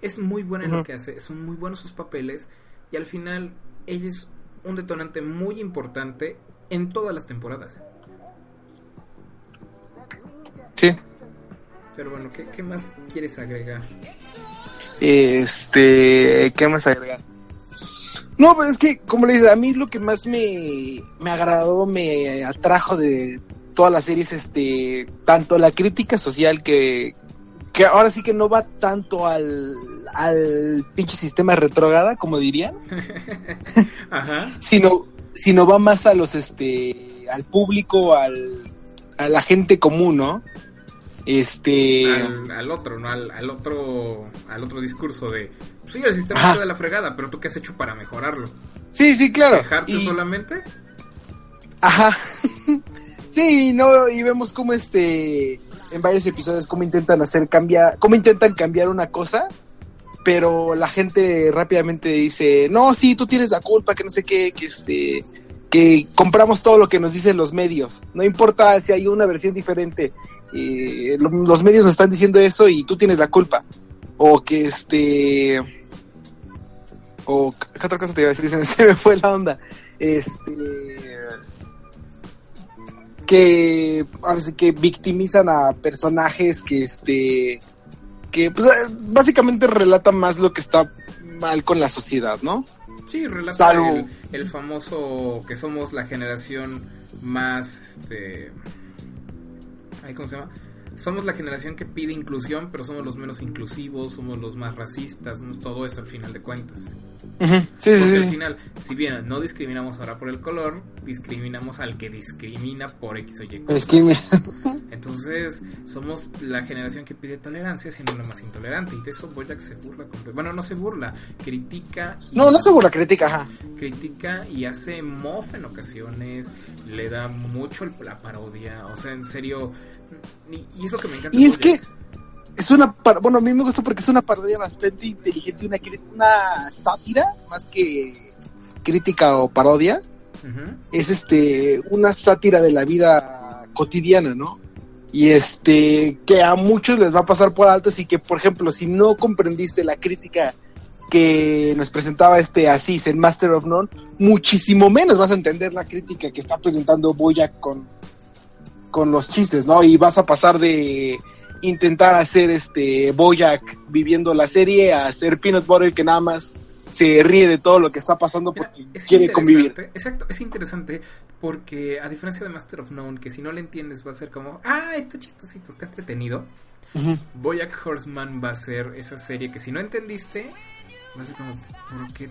Es muy buena en lo que hace, son muy buenos sus papeles y al final ella es un detonante muy importante en todas las temporadas. Sí. Pero bueno, ¿qué, qué más quieres agregar? Este, ¿qué más agregar? No, pues es que, como le dices, a mí lo que más me, me agradó, me atrajo de toda la serie es este, tanto la crítica social que, que ahora sí que no va tanto al, al pinche sistema retrógrada, como dirían, Ajá. sino, sino va más a los, este, al público, al, a la gente común, ¿no? Este, Al, al otro, ¿no? Al, al otro al otro discurso de, sí, el sistema Ajá. está de la fregada, pero tú qué has hecho para mejorarlo? sí, sí, claro. ¿Dejarte Y- solamente? Ajá. sí, no, y vemos cómo este en varios episodios cómo intentan hacer cambiar, cómo intentan cambiar una cosa, pero la gente rápidamente dice, "No, sí, tú tienes la culpa, que no sé qué, que este que compramos todo lo que nos dicen los medios. No importa si hay una versión diferente. eh, lo- los medios están diciendo eso y tú tienes la culpa. O que este o qué otra cosa te iba a decir, se me, fue la onda. Este que que victimizan a personajes que este que pues eh, básicamente relatan más lo que está mal con la sociedad, ¿no? Sí, relata Salvo- el, el famoso que somos la generación más, este... ¿Cómo se llama? Somos la generación que pide inclusión, pero somos los menos inclusivos, somos los más racistas, somos todo eso al final de cuentas. Ujú, Sí, Porque sí, al sí. final, si bien no discriminamos ahora por el color, discriminamos al que discrimina por X o Y. cosa. Entonces, somos la generación que pide tolerancia siendo la más intolerante. Y de eso Boyack se burla. Bueno, no se burla, critica. Y No, no se burla, crítica, ajá. Critica y hace mofa en ocasiones. Le da mucho la parodia. O sea, en serio. Y, y es lo que me encanta. Y de es que Bojack. es una par- bueno, a mí me gustó porque es una parodia bastante inteligente, una una sátira más que crítica o parodia. Es este una sátira de la vida cotidiana, ¿no? Y este que a muchos les va a pasar por alto, así que por ejemplo, si no comprendiste la crítica que nos presentaba este Asís en Master of None, muchísimo menos vas a entender la crítica que está presentando Boyack con con los chistes, ¿no? Y vas a pasar de intentar hacer este Boyack viviendo la serie a hacer Peanut Butter que nada más se ríe de todo lo que está pasando Mira, porque es quiere convivir. Exacto, es interesante porque a diferencia de Master of None, que si no le entiendes va a ser como, ah, está chistosito, está entretenido. Ujú. Boyack Horseman va a ser esa serie que si no entendiste, a ser como, ¿por qué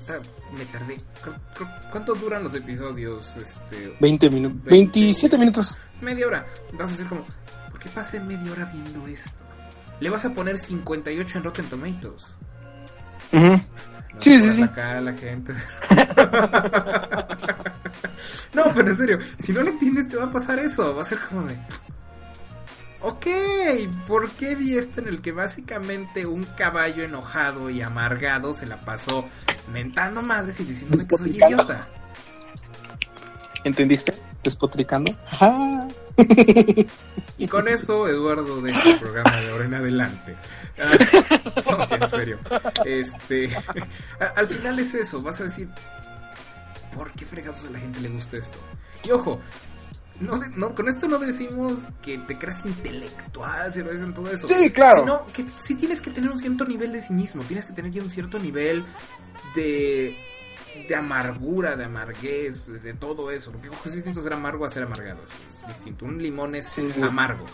me tardé? Cu- cu- ¿Cuánto duran los episodios? Este, 20 minutos. 20. 27 minutos. media hora. Vas a ser como, ¿por qué pasé media hora viendo esto? Le vas a poner 58 en Rotten Tomatoes. Ujú. No Sí, sí, sí. a la gente. no, pero en serio, si no le entiendes te va a pasar eso. Va a ser como de... Ok, ¿por qué vi esto en el que básicamente un caballo enojado y amargado se la pasó mentando madres y diciéndome que soy idiota? ¿Entendiste? Despotricando. Ajá. Y con eso, Eduardo deja el programa de ahora en adelante. Ah, no, ya, en serio. Este, al final es eso, vas a decir, ¿por qué fregados a la gente le gusta esto? Y ojo, no, no, con esto no decimos que te creas intelectual, si lo dicen todo eso. Sí, claro. Sino que sí tienes que tener un cierto nivel de cinismo, tienes que tener ya un cierto nivel de de amargura, de amarguez, de, todo eso. Porque es distinto ser amargo a ser amargado. Es, es distinto. Un limón es Sí, sí. amargo.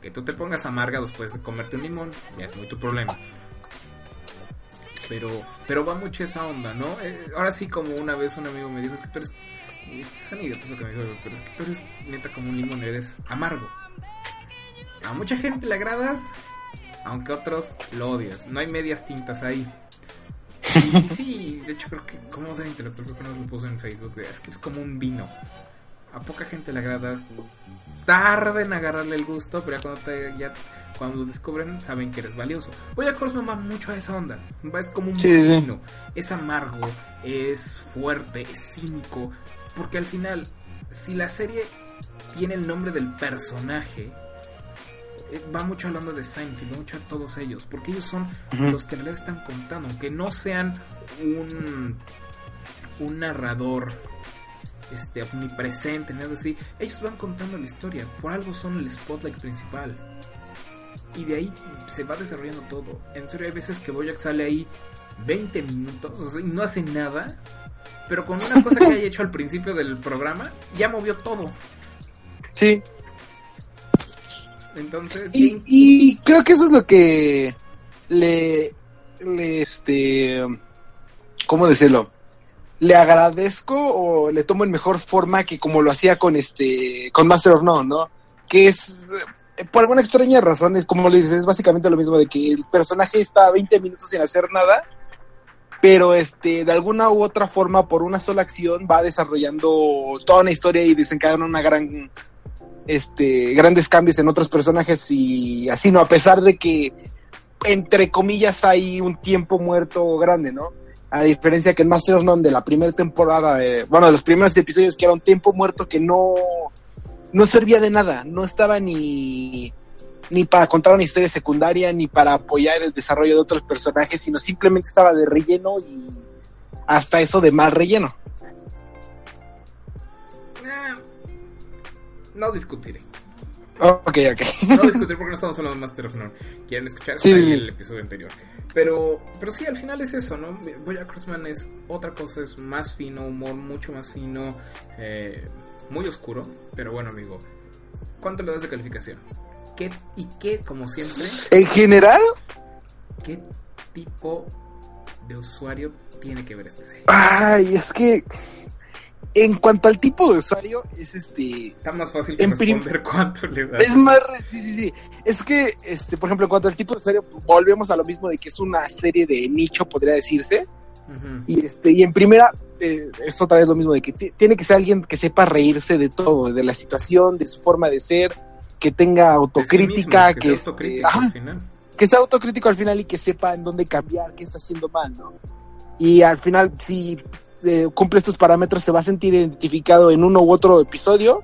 Que tú te pongas amarga después de comerte un limón, ya es muy tu problema. Pero, pero va mucho esa onda, ¿no? Eh, ahora sí, como una vez un amigo me dijo, es que tú eres. Estos son idiotas lo que me dijo, pero es que tú eres neta como un limón, eres amargo. A mucha gente le agradas, aunque a otros lo odias. No hay medias tintas ahí. Y sí, de hecho creo que, ¿cómo ser intelectual? Creo que nos lo puso en Facebook. Es que es como un vino. A poca gente le agradas. Tarda en agarrarle el gusto, pero ya cuando, te, ya, cuando lo descubren saben que eres valioso. Voy a Horseman va mucho a esa onda. Es como un Sí, sí. vino. Es amargo, es fuerte, es cínico. Porque al final, si la serie tiene el nombre del personaje, eh, va mucho hablando de Seinfeld, va mucho a todos ellos, porque ellos son los que en realidad están contando, aunque no sean un, un narrador este, omnipresente, nada así, ellos van contando la historia, por algo son el spotlight principal. Y de ahí se va desarrollando todo. En serio, hay veces que Boyack sale ahí 20 minutos, o sea, y no hace nada, pero con una cosa que haya hecho al principio del programa, ya movió todo. Sí. Entonces, Y, y creo que eso es lo que le, le este, ¿cómo decirlo? Le agradezco o le tomo en mejor forma que como lo hacía con este, con Master of None, ¿no? Que es, eh, por alguna extraña razón, es como le dices, es básicamente lo mismo de que el personaje está 20 minutos sin hacer nada, pero este, de alguna u otra forma, por una sola acción, va desarrollando toda una historia y desencadena una gran este, grandes cambios en otros personajes y así, ¿no? A pesar de que, entre comillas, hay un tiempo muerto grande, ¿no? A diferencia que en Master of None de la primera temporada, eh, bueno, de los primeros episodios que era un tiempo muerto que no, no servía de nada, no estaba ni, ni para contar una historia secundaria, ni para apoyar el desarrollo de otros personajes, sino simplemente estaba de relleno y hasta eso de mal relleno. Eh, no discutiré. Ok, ok. No discutiré porque no estamos hablando de Master of None. Quieren escuchar Sí, sí, sí. el episodio anterior. Pero, pero sí, al final es eso, ¿no? Bojack Horseman es otra cosa, es más fino, humor mucho más fino, eh, muy oscuro. Pero bueno, amigo, ¿cuánto le das de calificación? ¿Qué, y qué, como siempre, En general, qué tipo de usuario tiene que ver esta serie? ay, es que en cuanto al tipo de usuario, es este. Está más fácil que responder cuánto le das. Es más, sí, sí, sí. Es que, este, por ejemplo, en cuanto al tipo de usuario, volvemos a lo mismo de que es una serie de nicho, podría decirse. Y este, y en primera, eh, es otra vez lo mismo de que ti- tiene que ser alguien que sepa reírse de todo, de la situación, de su forma de ser, que tenga sí autocrítica, mismo, que, sea este, autocrítico ajá, al final. que sea autocrítico al final y que sepa en dónde cambiar, qué está haciendo mal, ¿no? Y al final, si eh, cumple estos parámetros, se va a sentir identificado en uno u otro episodio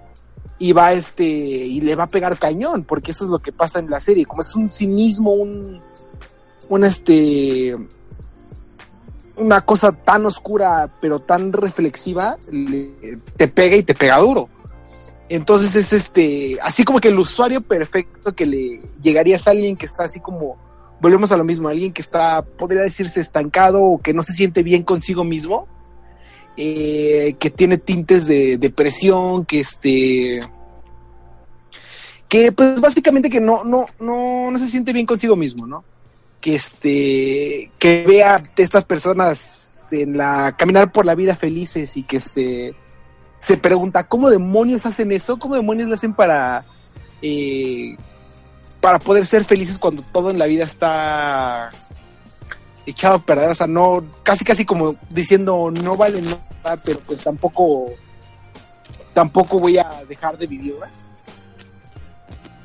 y va este y le va a pegar cañón, porque eso es lo que pasa en la serie, como es un cinismo, un un este una cosa tan oscura pero tan reflexiva, le- te pega y te pega duro. Entonces es este, así como que el usuario perfecto que le llegaría es alguien que está así como, volvemos a lo mismo, alguien que está, podría decirse estancado o que no se siente bien consigo mismo, eh, que tiene tintes de depresión, que este, que pues básicamente que no, no, no, no se siente bien consigo mismo, ¿no? Que este, que vea a estas personas en la, caminar por la vida felices y que este, se pregunta cómo demonios hacen eso, cómo demonios lo hacen para eh, para poder ser felices cuando todo en la vida está echado a perder, o sea, no, casi casi como diciendo no vale nada, pero pues tampoco tampoco voy a dejar de vivir.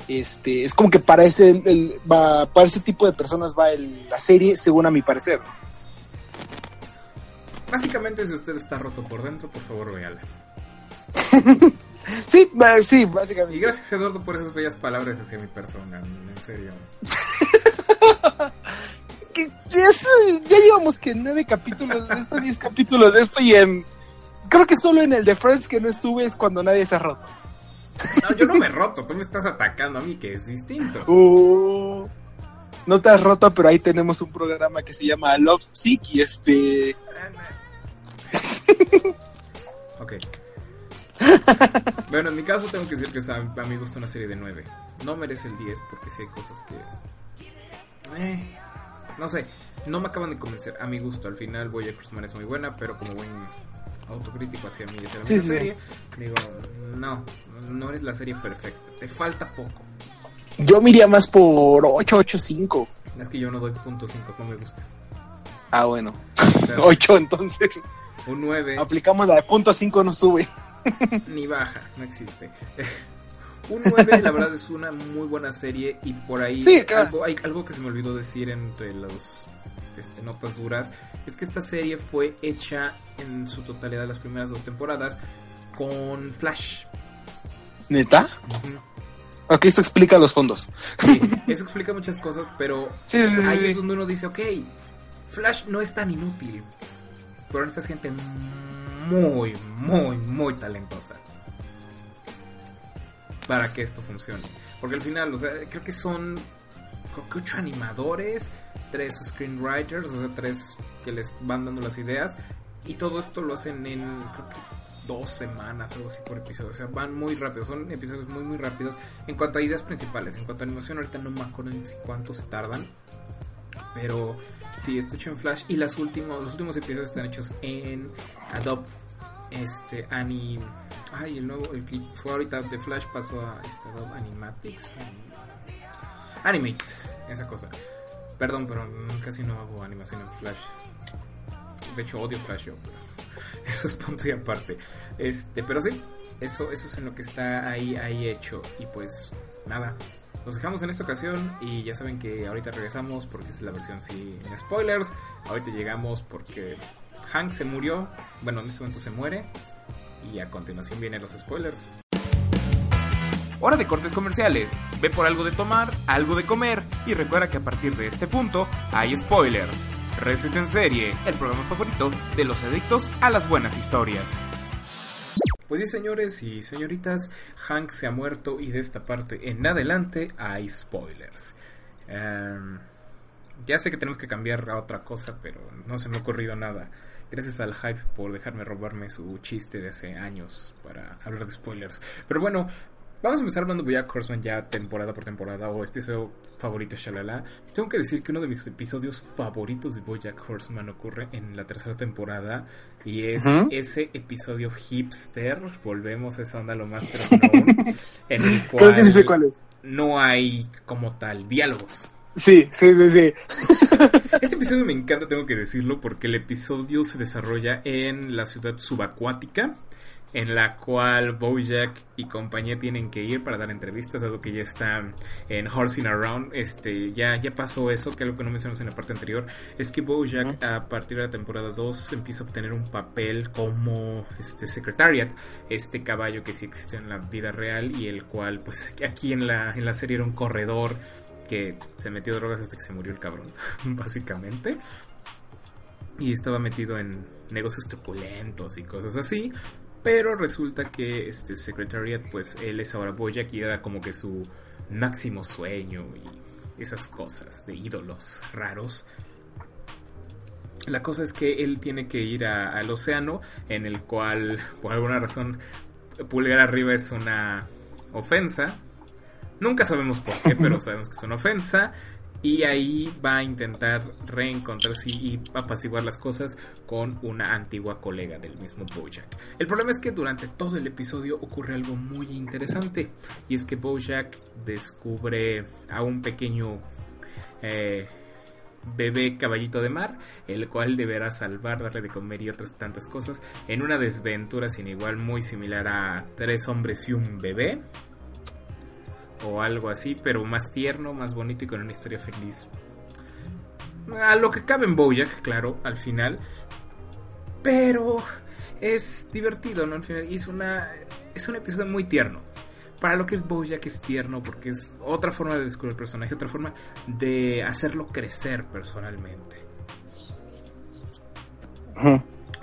Este, es como que para ese para ese tipo de personas va el- la serie, según a mi parecer. Básicamente, si usted está roto por dentro, por favor, véala. Sí, sí, Y básicamente. gracias, Eduardo, por esas bellas palabras hacia mi persona. En serio. que es, ya llevamos que nueve capítulos de esto, diez capítulos de esto y en creo que solo en el de Friends que no estuve es cuando nadie se ha roto. No, yo no me he roto. Tú me estás atacando a mí, que es distinto. Uh, no te has roto, pero ahí tenemos un programa que se llama Love Sick y este Ok. Bueno, en mi caso tengo que decir que a mí me gusta una serie de 9. No merece el 10 porque sí hay cosas que... Eh, no sé, no me acaban de convencer. A mi gusto, al final Bojack Horseman es muy buena, pero como buen autocrítico hacia mí y hacia la Sí, misma sí, serie, digo, no, no eres la serie perfecta. Te falta poco. yo me iría más por 885. Es que yo no doy puntos 5, no me gusta. Ah, bueno. O sea, 8 entonces. un 9 Aplicamos la de punto 5 no sube. Ni baja, no existe. Un 9, la verdad, es una muy buena serie. Y por ahí, Sí, claro. algo, hay algo que se me olvidó decir entre las este, notas duras: es que esta serie fue hecha en su totalidad, las primeras dos temporadas, con Flash. ¿Neta? Ok, eso explica los fondos. Sí, eso explica muchas cosas, pero Sí, sí, sí, ahí es donde uno dice: Ok, Flash no es tan inútil. Pero esta es gente muy, muy, muy talentosa. Para que esto funcione. Porque al final, o sea, creo que son. Creo que ocho animadores, tres screenwriters, o sea, tres que les van dando las ideas. Y todo esto lo hacen en, creo que dos semanas, algo así por episodio. O sea, van muy rápido, son episodios muy, muy rápidos. En cuanto a ideas principales, en cuanto a animación, ahorita no me acuerdo ni si cuánto se tardan. Pero sí, está hecho en Flash. Y las últimos, los últimos episodios están hechos en Adobe. Este, Ani. Ay, el nuevo, el que fue ahorita de Flash pasó a este Adobe Animatics. Animate, esa cosa. Perdón, pero casi no hago animación en Flash. De hecho, odio Flash yo, pero eso es punto y aparte. Este, pero sí, eso, eso es en lo que está ahí, ahí hecho. Y pues, nada. Nos dejamos en esta ocasión y ya saben que ahorita regresamos porque es la versión sin spoilers. Ahorita llegamos porque Hank se murió. Bueno, en este momento se muere. Y a continuación vienen los spoilers. Hora de cortes comerciales. Ve por algo de tomar, algo de comer y recuerda que a partir de este punto hay spoilers. Reset en serie, el programa favorito de los adictos a las buenas historias. Pues sí, señores y señoritas, Hank se ha muerto y de esta parte en adelante hay spoilers. Em, ya sé que tenemos que cambiar a otra cosa, pero no se me ha ocurrido nada. Gracias al hype por dejarme robarme su chiste de hace años para hablar de spoilers. Pero bueno, vamos a empezar hablando de Horseman ya temporada por temporada o episodio favorito, shalala. Tengo que decir que uno de mis episodios favoritos de Bojack Horseman ocurre en la tercera temporada y es Ujú. ese episodio hipster. Volvemos a esa onda lo más en el cual Creo que sí sé cuál es. no hay como tal diálogos. Sí, sí, sí, sí. Este episodio me encanta, tengo que decirlo, porque el episodio se desarrolla en la ciudad subacuática, en la cual Bojack y compañía tienen que ir para dar entrevistas, dado que ya está en Horsing Around. Este, ya, ya pasó eso, que algo que no mencionamos en la parte anterior, es que Bojack a partir de la temporada 2 empieza a obtener un papel como este Secretariat, este caballo que sí existe en la vida real y el cual, pues aquí en la, en la serie era un corredor que se metió drogas hasta que se murió el cabrón, básicamente. Y estaba metido en negocios truculentos y cosas así. Pero resulta que este Secretariat, pues él es ahora Bojack y era como que su máximo sueño y esas cosas de ídolos raros. La cosa es que él tiene que ir a- al océano, en el cual, por alguna razón, pulgar arriba es una ofensa. Nunca sabemos por qué, pero sabemos que es una ofensa. Y ahí va a intentar reencontrarse y apaciguar las cosas con una antigua colega del mismo Bojack. El problema es que durante todo el episodio ocurre algo muy interesante. Y es que Bojack descubre a un pequeño eh, bebé caballito de mar, el cual deberá salvar, darle de comer y otras tantas cosas en una desventura sin igual muy similar a tres hombres y un bebé o algo así, pero más tierno, más bonito y con una historia feliz. A lo que cabe en Bojack, claro, al final. Pero es divertido, ¿no? Al final es una es un episodio muy tierno. Para lo que es Bojack es tierno porque es otra forma de descubrir el personaje, otra forma de hacerlo crecer personalmente.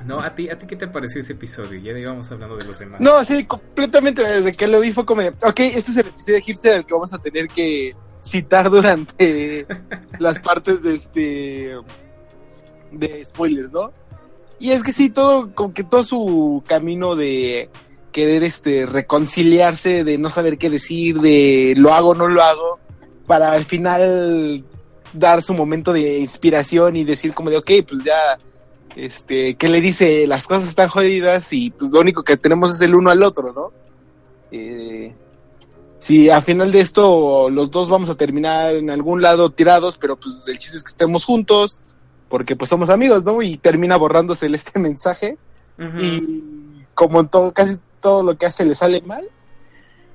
¿No? ¿A ti, ¿A ti qué te pareció ese episodio? Ya íbamos hablando de los demás. No, sí, completamente. Desde que lo vi fue como ok, este es el episodio de hipster al que vamos a tener que citar durante las partes de este de spoilers, ¿no? Y es que sí, todo, como que todo su camino de querer este reconciliarse, de no saber qué decir, de lo hago, no lo hago, para al final dar su momento de inspiración y decir como de, ok, pues ya este, que le dice las cosas están jodidas y pues lo único que tenemos es el uno al otro, ¿no? Eh, si a final de esto los dos vamos a terminar en algún lado tirados, pero pues el chiste es que estemos juntos, porque pues somos amigos, ¿no? Y termina borrándose este mensaje y como en todo, casi todo lo que hace le sale mal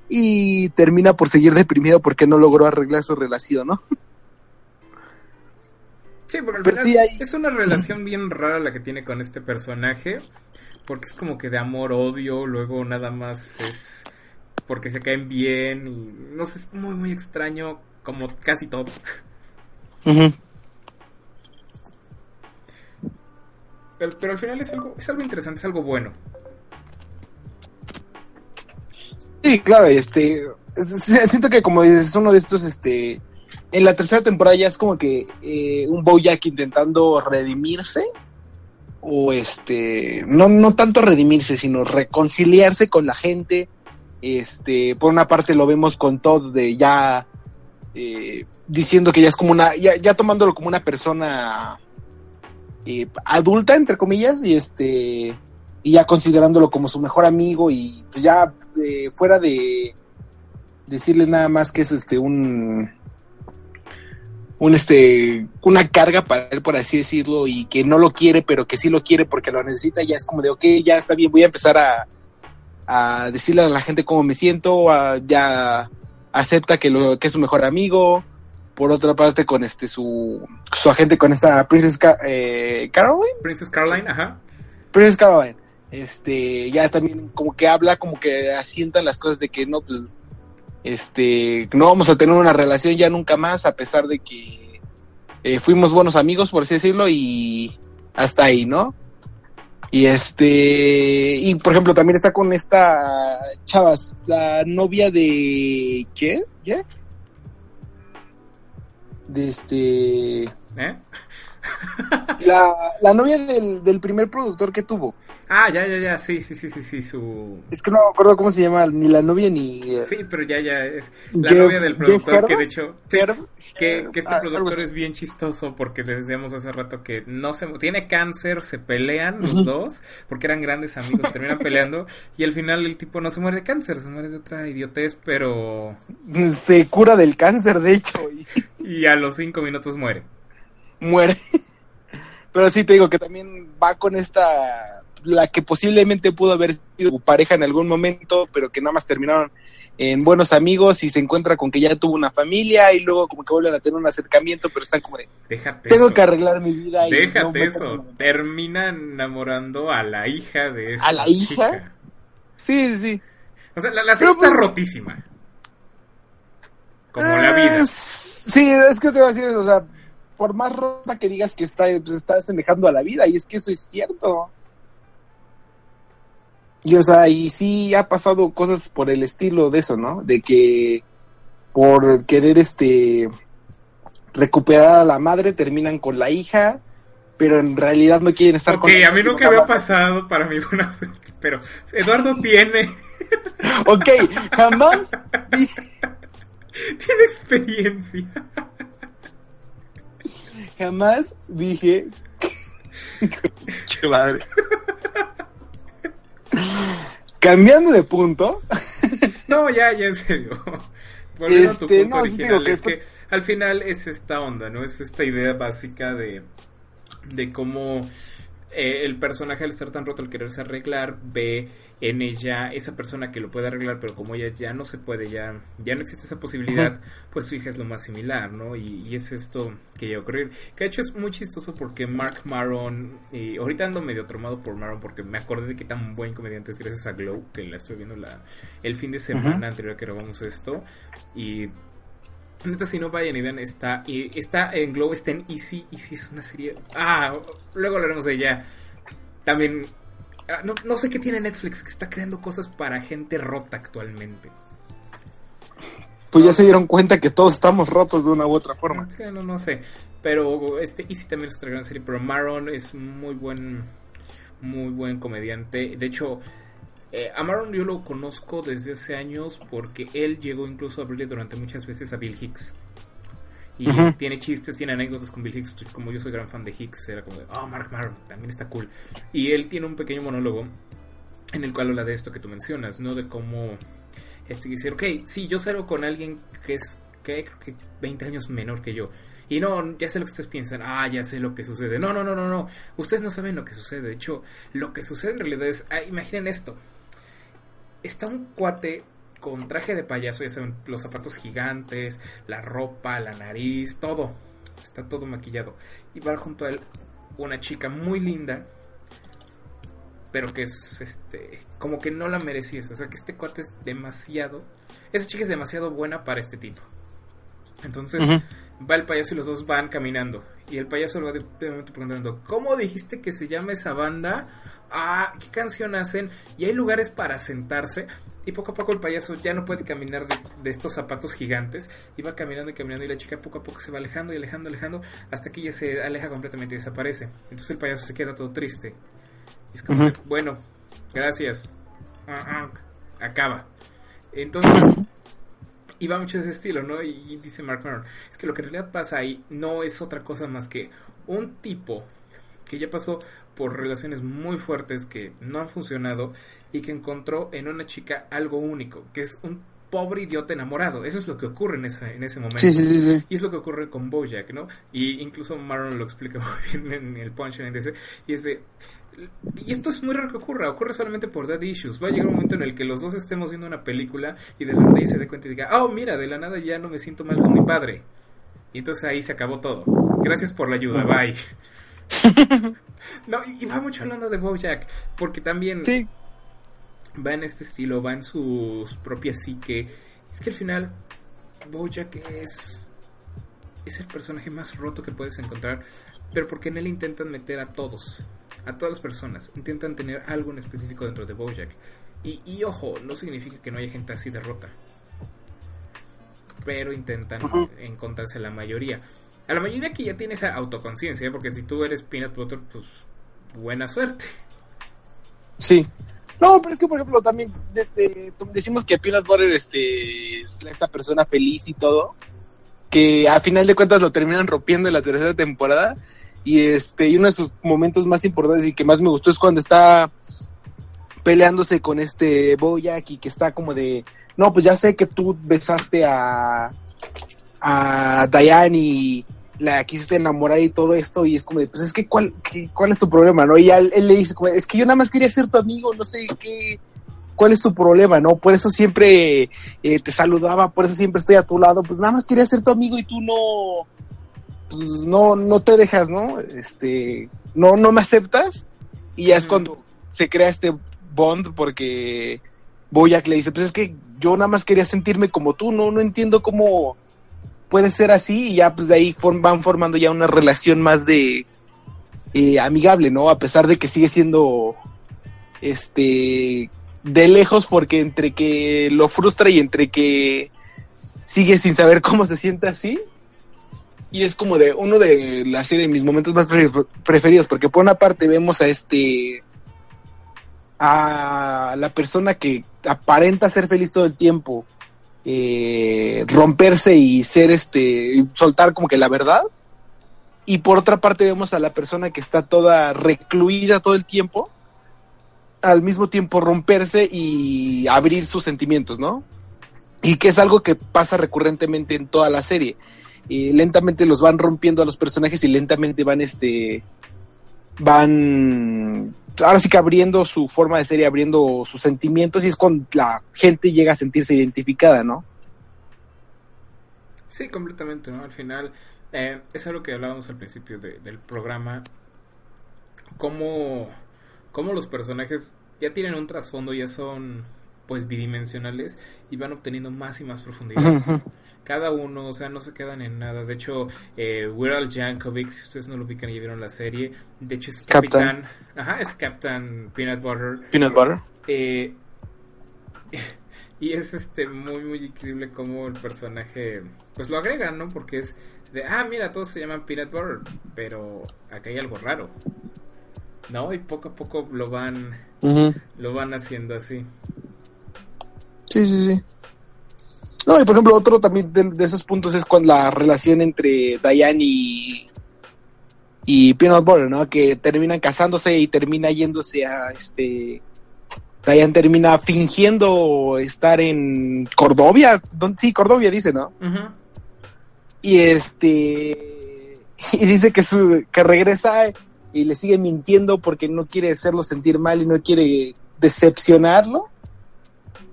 y termina por seguir deprimido porque no logró arreglar su relación, ¿no? Sí, porque al Pero final sí hay- es una relación bien rara la que tiene con este personaje. Porque es como que de amor-odio, luego nada más es porque se caen bien y no sé, es muy, muy extraño como casi todo. Pero, pero al final es algo, es algo interesante, es algo bueno. Sí, claro, este, siento que como es uno de estos, este, en la tercera temporada ya es como que eh, un Bojack intentando redimirse, o este, no, no tanto redimirse, sino reconciliarse con la gente, este, por una parte lo vemos con Todd de ya, eh, diciendo que ya es como una, ya, ya tomándolo como una persona eh, adulta, entre comillas, y este, y ya considerándolo como su mejor amigo y pues ya eh, fuera de decirle nada más que es este un un este una carga para él por así decirlo y que no lo quiere pero que sí lo quiere porque lo necesita ya es como de ok ya está bien voy a empezar a, a decirle a la gente cómo me siento a- ya acepta que lo que es su mejor amigo por otra parte con este su su agente con esta Princess Ca- eh, Caroline Princess Caroline, ajá. Princess Caroline, este, ya también como que habla, como que asientan las cosas de que no, pues, este, no vamos a tener una relación ya nunca más, a pesar de que eh, fuimos buenos amigos, por así decirlo, y hasta ahí, ¿no? Y este, y por ejemplo, también está con esta chavas, la novia de ¿qué? De este, ¿Eh? La, la novia del, del primer productor que tuvo. Ah, ya, ya, ya, sí, sí, sí, sí, sí, su... Es que no me acuerdo cómo se llama, ni la novia ni. eh, Sí, pero ya, ya, es la Jeff- novia del productor que de hecho... sí, que, que este ah, productor es bien chistoso porque les decíamos hace rato que no se tiene cáncer, se pelean los dos porque eran grandes amigos, terminan peleando y al final el tipo no se muere de cáncer, se muere de otra idiotez, pero Se cura del cáncer, de hecho, y y a los cinco minutos muere. Muere. Pero sí te digo que también va con esta, la que posiblemente pudo haber sido pareja en algún momento, pero que nada más terminaron en buenos amigos y se encuentra con que ya tuvo una familia y luego como que vuelven a tener un acercamiento, pero están como de, Déjate tengo eso. que arreglar mi vida. y no Déjate me eso. Termina enamorando a la hija de esta ¿A la hija? chica. Sí, sí, sí. O sea, la, la serie está pues, rotísima. Como la vida. Eh, Sí, es que te voy a decir eso, o sea, por más rota que digas que está, pues está asemejando a la vida, y es que eso es cierto. Y o sea, y sí ha pasado cosas por el estilo de eso, ¿no? De que por querer este recuperar a la madre terminan con la hija, pero en realidad no quieren estar Ok, con ella, a mí nunca había pasado para mi buena suerte, pero Eduardo tiene, Ok, jamás tiene experiencia. Jamás dije Qué madre. Cambiando de punto, No, ya, ya en serio. Volviendo a tu Este, punto no, original, que es esto- que al final es esta onda, ¿no? Es esta idea básica de, de cómo eh, el personaje al estar tan roto, al quererse arreglar, ve en ella esa persona que lo puede arreglar, pero como ella ya no se puede, ya, ya no existe esa posibilidad, pues su hija es lo más similar, ¿no? Y, y es esto que llega a ocurrir. Que de hecho es muy chistoso porque Mark Maron, y ahorita ando medio tromado por Maron porque me acordé de que tan buen comediante es gracias a Glow, que la estoy viendo la, el fin de semana anterior a que grabamos esto. Y Neta, si no vayan y vean, está, y está en Glow, está en Easy. Easy es una serie. Ah, luego hablaremos de ella. También. Ah, no, no sé qué tiene Netflix, que está creando cosas para gente rota actualmente. pues ya se dieron cuenta que todos estamos rotos de una u otra forma. Sí, no, no sé. Pero este Easy también es otra gran serie. Pero Maron es muy buen. Muy buen comediante. De hecho. Eh, a Maron yo lo conozco desde hace años porque él llegó incluso a abrirle durante muchas veces a Bill Hicks. Y tiene chistes, tiene anécdotas con Bill Hicks. Como yo soy gran fan de Hicks, era como de, oh, Mark Maron, también está cool. Y él tiene un pequeño monólogo en el cual habla de esto que tú mencionas, ¿no? De cómo este decir, ok, sí, yo salgo con alguien que es, que creo que 20 años menor que yo. Y no, ya sé lo que ustedes piensan, ah, ya sé lo que sucede. No, no, no, no, no. Ustedes no saben lo que sucede. De hecho, lo que sucede en realidad es, ah, imaginen esto. Está un cuate con traje de payaso, ya saben, los zapatos gigantes, la ropa, la nariz, todo. Está todo maquillado. Y va junto a él una chica muy linda, pero que es, este, como que no la merecías. O sea, que este cuate es demasiado... Esa chica es demasiado buena para este tipo. Entonces va el payaso y los dos van caminando. Y el payaso le va de, de momento preguntando, ¿cómo dijiste que se llama esa banda? Ah, ¿qué canción hacen? Y hay lugares para sentarse. Y poco a poco el payaso ya no puede caminar de, de estos zapatos gigantes. Y va caminando y caminando y la chica poco a poco se va alejando y alejando, alejando. Hasta que ella se aleja completamente y desaparece. Entonces el payaso se queda todo triste. Y es como, bueno, gracias. Ah, ah, Acaba. Entonces, y va mucho de ese estilo, ¿no? Y, y dice Mark Maron, es que lo que en realidad pasa ahí no es otra cosa más que un tipo que ya pasó por relaciones muy fuertes que no han funcionado y que encontró en una chica algo único, que es un pobre idiota enamorado. Eso es lo que ocurre en ese, en ese momento. Sí, sí, sí. Y es lo que ocurre con Bojack, ¿no? Y incluso Maron lo explica muy bien en el punchline ese. Y ese. Y esto es muy raro que ocurra, ocurre solamente por Dead Issues. Va a llegar un momento en el que los dos estemos viendo una película y de la nada se dé cuenta y diga, oh, mira, de la nada ya no me siento mal con mi padre. Y entonces ahí se acabó todo. Gracias por la ayuda, bye. no, y y va mucho hablando de Bojack, porque también Sí, va en este estilo, va en su propia psique. Es que al final, Bojack es. Es el personaje más roto que puedes encontrar, pero porque en él intentan meter a todos. a todas las personas intentan tener algo en específico dentro de Bojack. Y, y ojo, no significa que no haya gente así derrota. Pero intentan Ujú. encontrarse la mayoría. A la mayoría que ya tiene esa autoconciencia, porque si tú eres peanut butter, pues buena suerte. Sí. No, pero es que, por ejemplo, también de- de- decimos que Peanut Butter este, es esta persona feliz y todo, que a final de cuentas lo terminan rompiendo en la tercera temporada. Y este y uno de sus momentos más importantes y que más me gustó es cuando está peleándose con este Bojack y que está como de, no, pues ya sé que tú besaste a, a Diane y la quisiste enamorar y todo esto y es como de, pues es que cuál, qué- cuál es tu problema, ¿no? Y ya él, él le dice, como, es que yo nada más quería ser tu amigo, no sé qué, cuál es tu problema, ¿no? Por eso siempre eh, te saludaba, por eso siempre estoy a tu lado, pues nada más quería ser tu amigo y tú no, pues no, no te dejas, ¿no? Este, no, no me aceptas y ya es cuando se crea este bond porque Boyack le dice, pues es que yo nada más quería sentirme como tú, no, no entiendo cómo puede ser así y ya pues de ahí van formando ya una relación más de eh, amigable, ¿no? A pesar de que sigue siendo este de lejos porque entre que lo frustra y entre que sigue sin saber cómo se siente así y es como de uno de la de mis momentos más pre- preferidos porque por una parte vemos a este a la persona que aparenta ser feliz todo el tiempo eh, romperse y ser este soltar como que la verdad y por otra parte vemos a la persona que está toda recluida todo el tiempo al mismo tiempo romperse y abrir sus sentimientos, ¿no? Y que es algo que pasa recurrentemente en toda la serie. Y lentamente los van rompiendo a los personajes y lentamente van este van ahora sí que abriendo su forma de ser y abriendo sus sentimientos y es cuando la gente llega a sentirse identificada, ¿no? Sí, completamente, ¿no? Al final, eh, es algo que hablábamos al principio de- del programa. Cómo, cómo los personajes ya tienen un trasfondo, ya son pues bidimensionales y van obteniendo más y más profundidad. Cada uno, o sea, no se quedan en nada. De hecho, eh, Weird Al Yankovic, si ustedes no lo ubican y ya vieron la serie, de hecho es Captain. capitán. Ajá, es Captain Peanut Butter. Peanut butter. Eh, y es este muy muy increíble como el personaje pues lo agregan, ¿no? Porque es de, ah, mira, todos se llaman Peanut Butter, pero acá hay algo raro. ¿No? Y poco a poco lo van lo van haciendo así. Sí, sí, sí. No, y por ejemplo, otro también de, de esos puntos es con la relación entre Diane y, y Peanut Butter, ¿no? Que terminan casándose y termina yéndose a este. Diane termina fingiendo estar en Cordovia. Sí, Cordovia dice, ¿no? Y este. Y dice que, su, que regresa y le sigue mintiendo porque no quiere hacerlo sentir mal y no quiere decepcionarlo.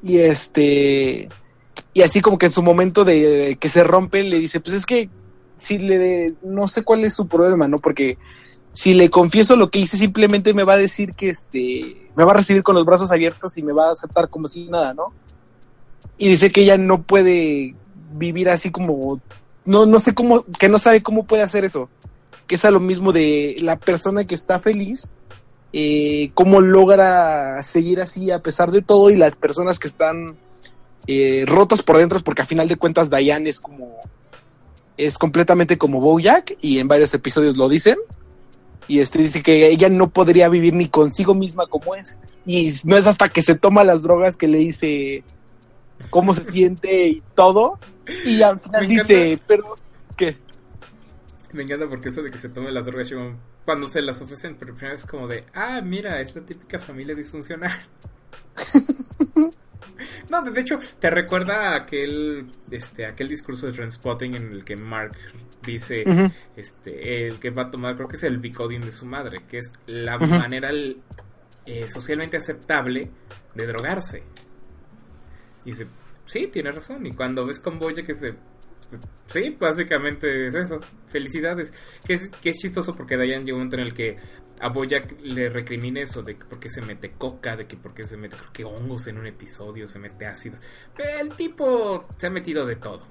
Y este. Y así como que en su momento de que se rompe, le dice: Pues es que si le. No sé cuál es su problema, ¿no? Porque si le confieso lo que hice, simplemente me va a decir que este. Me va a recibir con los brazos abiertos y me va a aceptar como si nada, ¿no? Y dice que ella no puede vivir así como no, no sé cómo, que no sabe cómo puede hacer eso. Que es a lo mismo de la persona que está feliz, eh, cómo logra seguir así a pesar de todo y las personas que están eh, rotos por dentro, porque a final de cuentas Diane es como, es completamente como Bojack y en varios episodios lo dicen. Y este dice que ella no podría vivir ni consigo misma como es. Y no es hasta que se toma las drogas que le dice cómo se siente y todo. Y al final Me dice, pero ¿qué? Me encanta porque eso de que se tome las drogas cuando se las ofrecen, pero primero es como de, ah, mira, esta típica familia disfuncional. no, de hecho, te recuerda a aquel, este, aquel discurso de Transpotting en el que Mark dice, este, el que va a tomar, creo que es el Bicodin de su madre, que es la manera eh, socialmente aceptable de drogarse. Y dice, sí, tiene razón. Y cuando ves con Boya que se... Sí, básicamente es eso. Felicidades. Que es, que es chistoso porque Diane llegó un momento en el que a Boyack le recrimina eso de que porque se mete coca, de que porque se mete, creo que hongos en un episodio, se mete ácido. El tipo se ha metido de todo.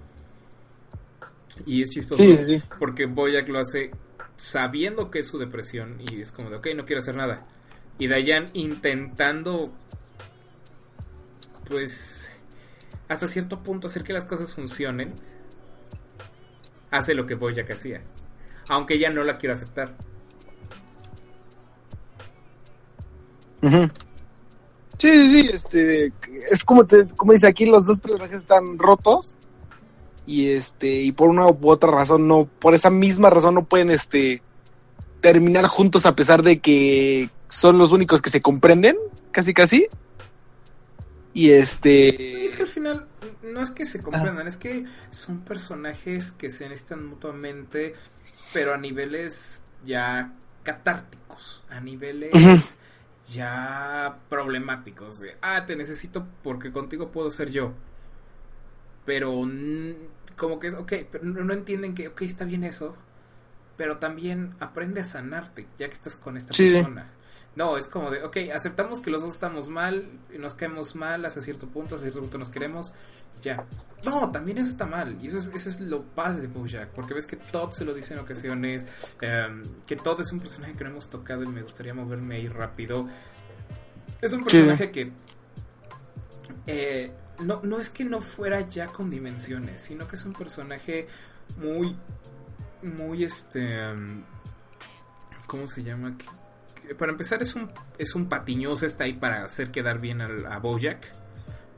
Y es chistoso Sí, sí, sí. porque Boyack lo hace sabiendo que es su depresión y es como de, ok, no quiero hacer nada. Y Dayan intentando, pues, hasta cierto punto hacer que las cosas funcionen, hace lo que Bojack hacía. Aunque ella no la quiere aceptar. Sí, sí, sí, este, es como, te, como dice aquí, los dos personajes están rotos y este, y por una u otra razón no, por esa misma razón no pueden, este, terminar juntos a pesar de que son los únicos que se comprenden, casi casi. Y Y este, es que al final no es que se comprendan, es que son personajes que se necesitan mutuamente, pero a niveles ya catárticos, a niveles ya problemáticos. De, ah, te necesito porque contigo puedo ser yo. Pero como que es, ok, pero no, no entienden que, ok, está bien eso, pero también aprende a sanarte ya que estás con esta Sí. persona. No, es como de, ok, aceptamos que los dos estamos mal, nos caemos mal hasta cierto punto, hasta cierto punto nos queremos, y ya. No, también eso está mal, y eso es, eso es lo padre de Bojack, porque ves que Todd se lo dice en ocasiones, em, que Todd es un personaje que no hemos tocado y me gustaría moverme ahí rápido. Es un personaje que eh, no, no es que no fuera ya con dimensiones, sino que es un personaje muy, muy este, em, ¿cómo se llama? Que para empezar es un, es un patiñoso, está ahí para hacer quedar bien al- a Bojack,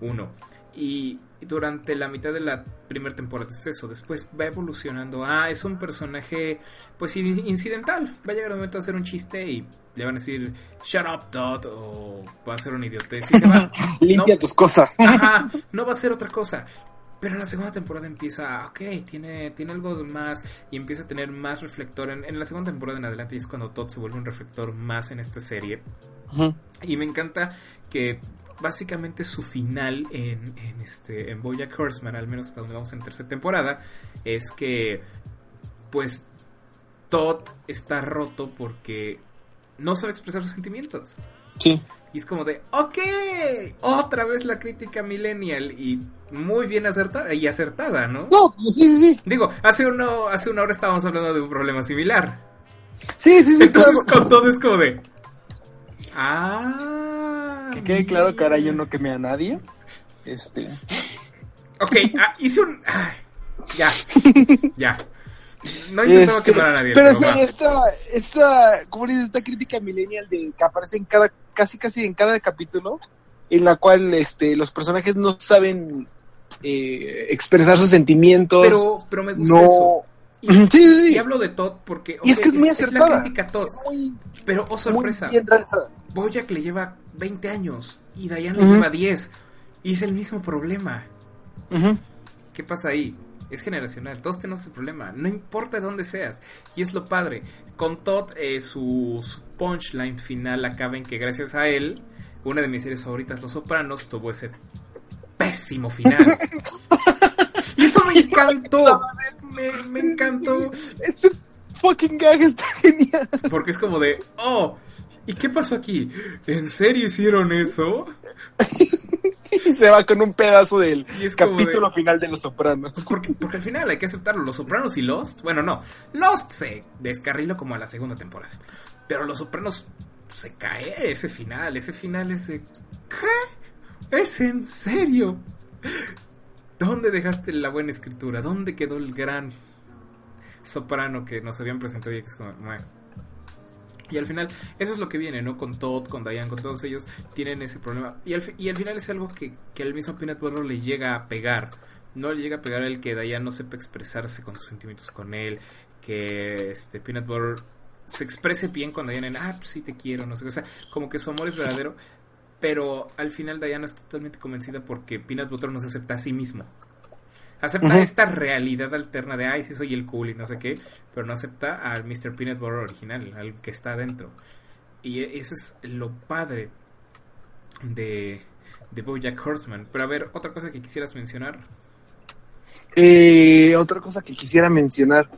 uno. Y durante la mitad de la primera temporada es eso, después va evolucionando. Ah, es un personaje, pues in- incidental. Va a llegar el momento de hacer un chiste y le van a decir, shut up, Todd, o va a ser una idiotez y se va. limpia No. tus cosas. Ajá, no va a ser otra cosa. Pero en la segunda temporada empieza, ok, tiene, tiene algo más y empieza a tener más reflector. En, en la segunda temporada en adelante y es cuando Todd se vuelve un reflector más en esta serie. Y me encanta que básicamente su final en, en este en Bojack Horseman, al menos hasta donde vamos en tercera temporada, es que pues Todd está roto porque no sabe expresar sus sentimientos. Sí. Y es como de, ok, otra vez la crítica millennial y muy bien acertada y acertada, ¿no? No, pues sí, sí, sí. Digo, hace, uno, hace una hora estábamos hablando de un problema similar. Sí, sí, sí, Entonces claro. con todo es como de... Ah... Que quede claro que ahora yo no quemé a nadie. Este. Ok, ah, hice un... ya, ya. No intentaba este, quemar a nadie. pero Pero, sí, esta, esta, ¿cómo dices? Esta crítica millennial de que aparece en cada, casi casi en cada capítulo, en la cual este, los personajes no saben eh, expresar sus sentimientos. pero, pero me gusta no. eso. Y, Sí, sí, sí. y hablo de Todd porque... Y es que es muy la acertada. crítica a Todd. Es muy, Pero, oh sorpresa. Bojack le lleva 20 años y Diane Ujú. le lleva 10. Y es el mismo problema. Ujú. ¿Qué pasa ahí? Es generacional, todos tenemos el problema, no importa de dónde seas. Y es lo padre. Con Todd, eh, su, su punchline final acaba en que gracias a él, una de mis series favoritas, Los Sopranos, tuvo ese pésimo final. y eso me encantó. Me, me encantó. Este fucking gag está genial. Porque es como de, oh, ¿y qué pasó aquí? ¿En serio hicieron eso? Y se va con un pedazo del Y es capítulo de- final de Los Sopranos. Pues porque, porque al final hay que aceptarlo. Los Sopranos y Lost. Bueno, no. Lost se descarriló como a la segunda temporada. Pero Los Sopranos se cae ese final. Ese final es de. ¿Qué? ¿Es en serio? ¿Dónde dejaste la buena escritura? ¿Dónde quedó el gran soprano que nos habían presentado y que es como. "Meh"? Y al final, eso es lo que viene, ¿no? Con Todd, con Diane, con todos ellos, tienen ese problema. Y al, y al final es algo que, que al mismo Peanut Butter le llega a pegar. No le llega a pegar el que Diane no sepa expresarse con sus sentimientos con él. Que este Peanut Butter se exprese bien con Diane en, ah, pues sí te quiero, no sé qué. O sea, como que su amor es verdadero. Pero al final Diana está totalmente convencida porque Peanut Butter no se acepta a sí mismo. Acepta esta realidad alterna de, ay, sí soy el cool y no sé qué, pero no acepta al Mr. Peanut Butter original, al que está adentro. Y e- eso es lo padre de, de Bojack Horseman. Pero a ver, otra cosa que quisieras mencionar. Eh, otra cosa que quisiera mencionar.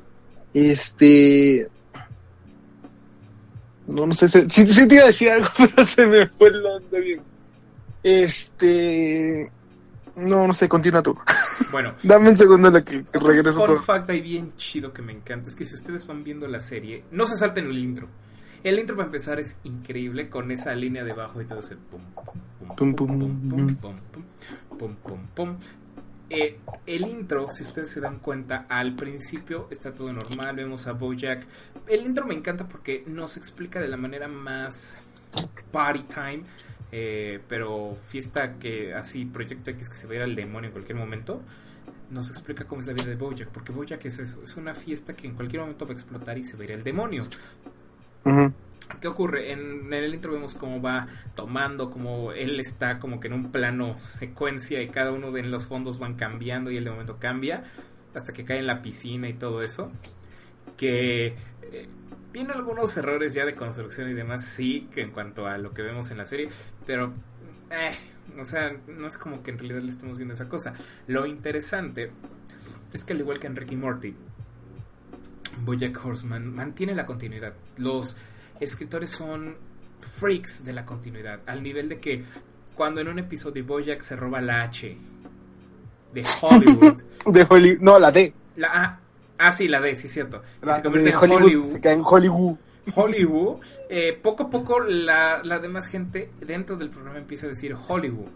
Este. No, no sé. si sí te iba a decir algo, pero se me fue el onda bien. Este. No, no sé, continúa tú. Bueno, Dame un segundo en la que regreso todo. fact ahí bien chido que me encanta es que si ustedes van viendo la serie, no se salten el intro. El intro para empezar es increíble con esa línea debajo y todo ese pum pum pum pum pum pum pum pum pum pum pum pum. Eh, el intro, si ustedes se dan cuenta, al principio está todo normal, vemos a Bojack. El intro me encanta porque nos explica de la manera más party time, eh, pero fiesta que así, Proyecto X que se va a ir al demonio en cualquier momento nos explica cómo es la vida de Bojack, porque Bojack es eso, es una fiesta que en cualquier momento va a explotar y se va a ir al demonio. ¿Qué ocurre? En, en el intro vemos cómo va tomando, cómo él está como que en un plano secuencia y cada uno de los fondos van cambiando y él de momento cambia hasta que cae en la piscina y todo eso. Que tiene algunos errores ya de construcción y demás, sí, que en cuanto a lo que vemos en la serie, pero, eh, o sea, no es como que en realidad le estemos viendo esa cosa. Lo interesante es que al igual que en Ricky Morty, Bojack Horseman mantiene la continuidad. Los escritores son freaks de la continuidad, al nivel de que cuando en un episodio Bojack se roba la H de Hollywood, De Hollywood. No, la D. la A, ah sí, la D, sí cierto, La se convierte en Hollywood, Hollywood, Se cae en Hollywood. Hollywood, eh, poco a poco la, la demás gente dentro del programa empieza a decir Hollywood.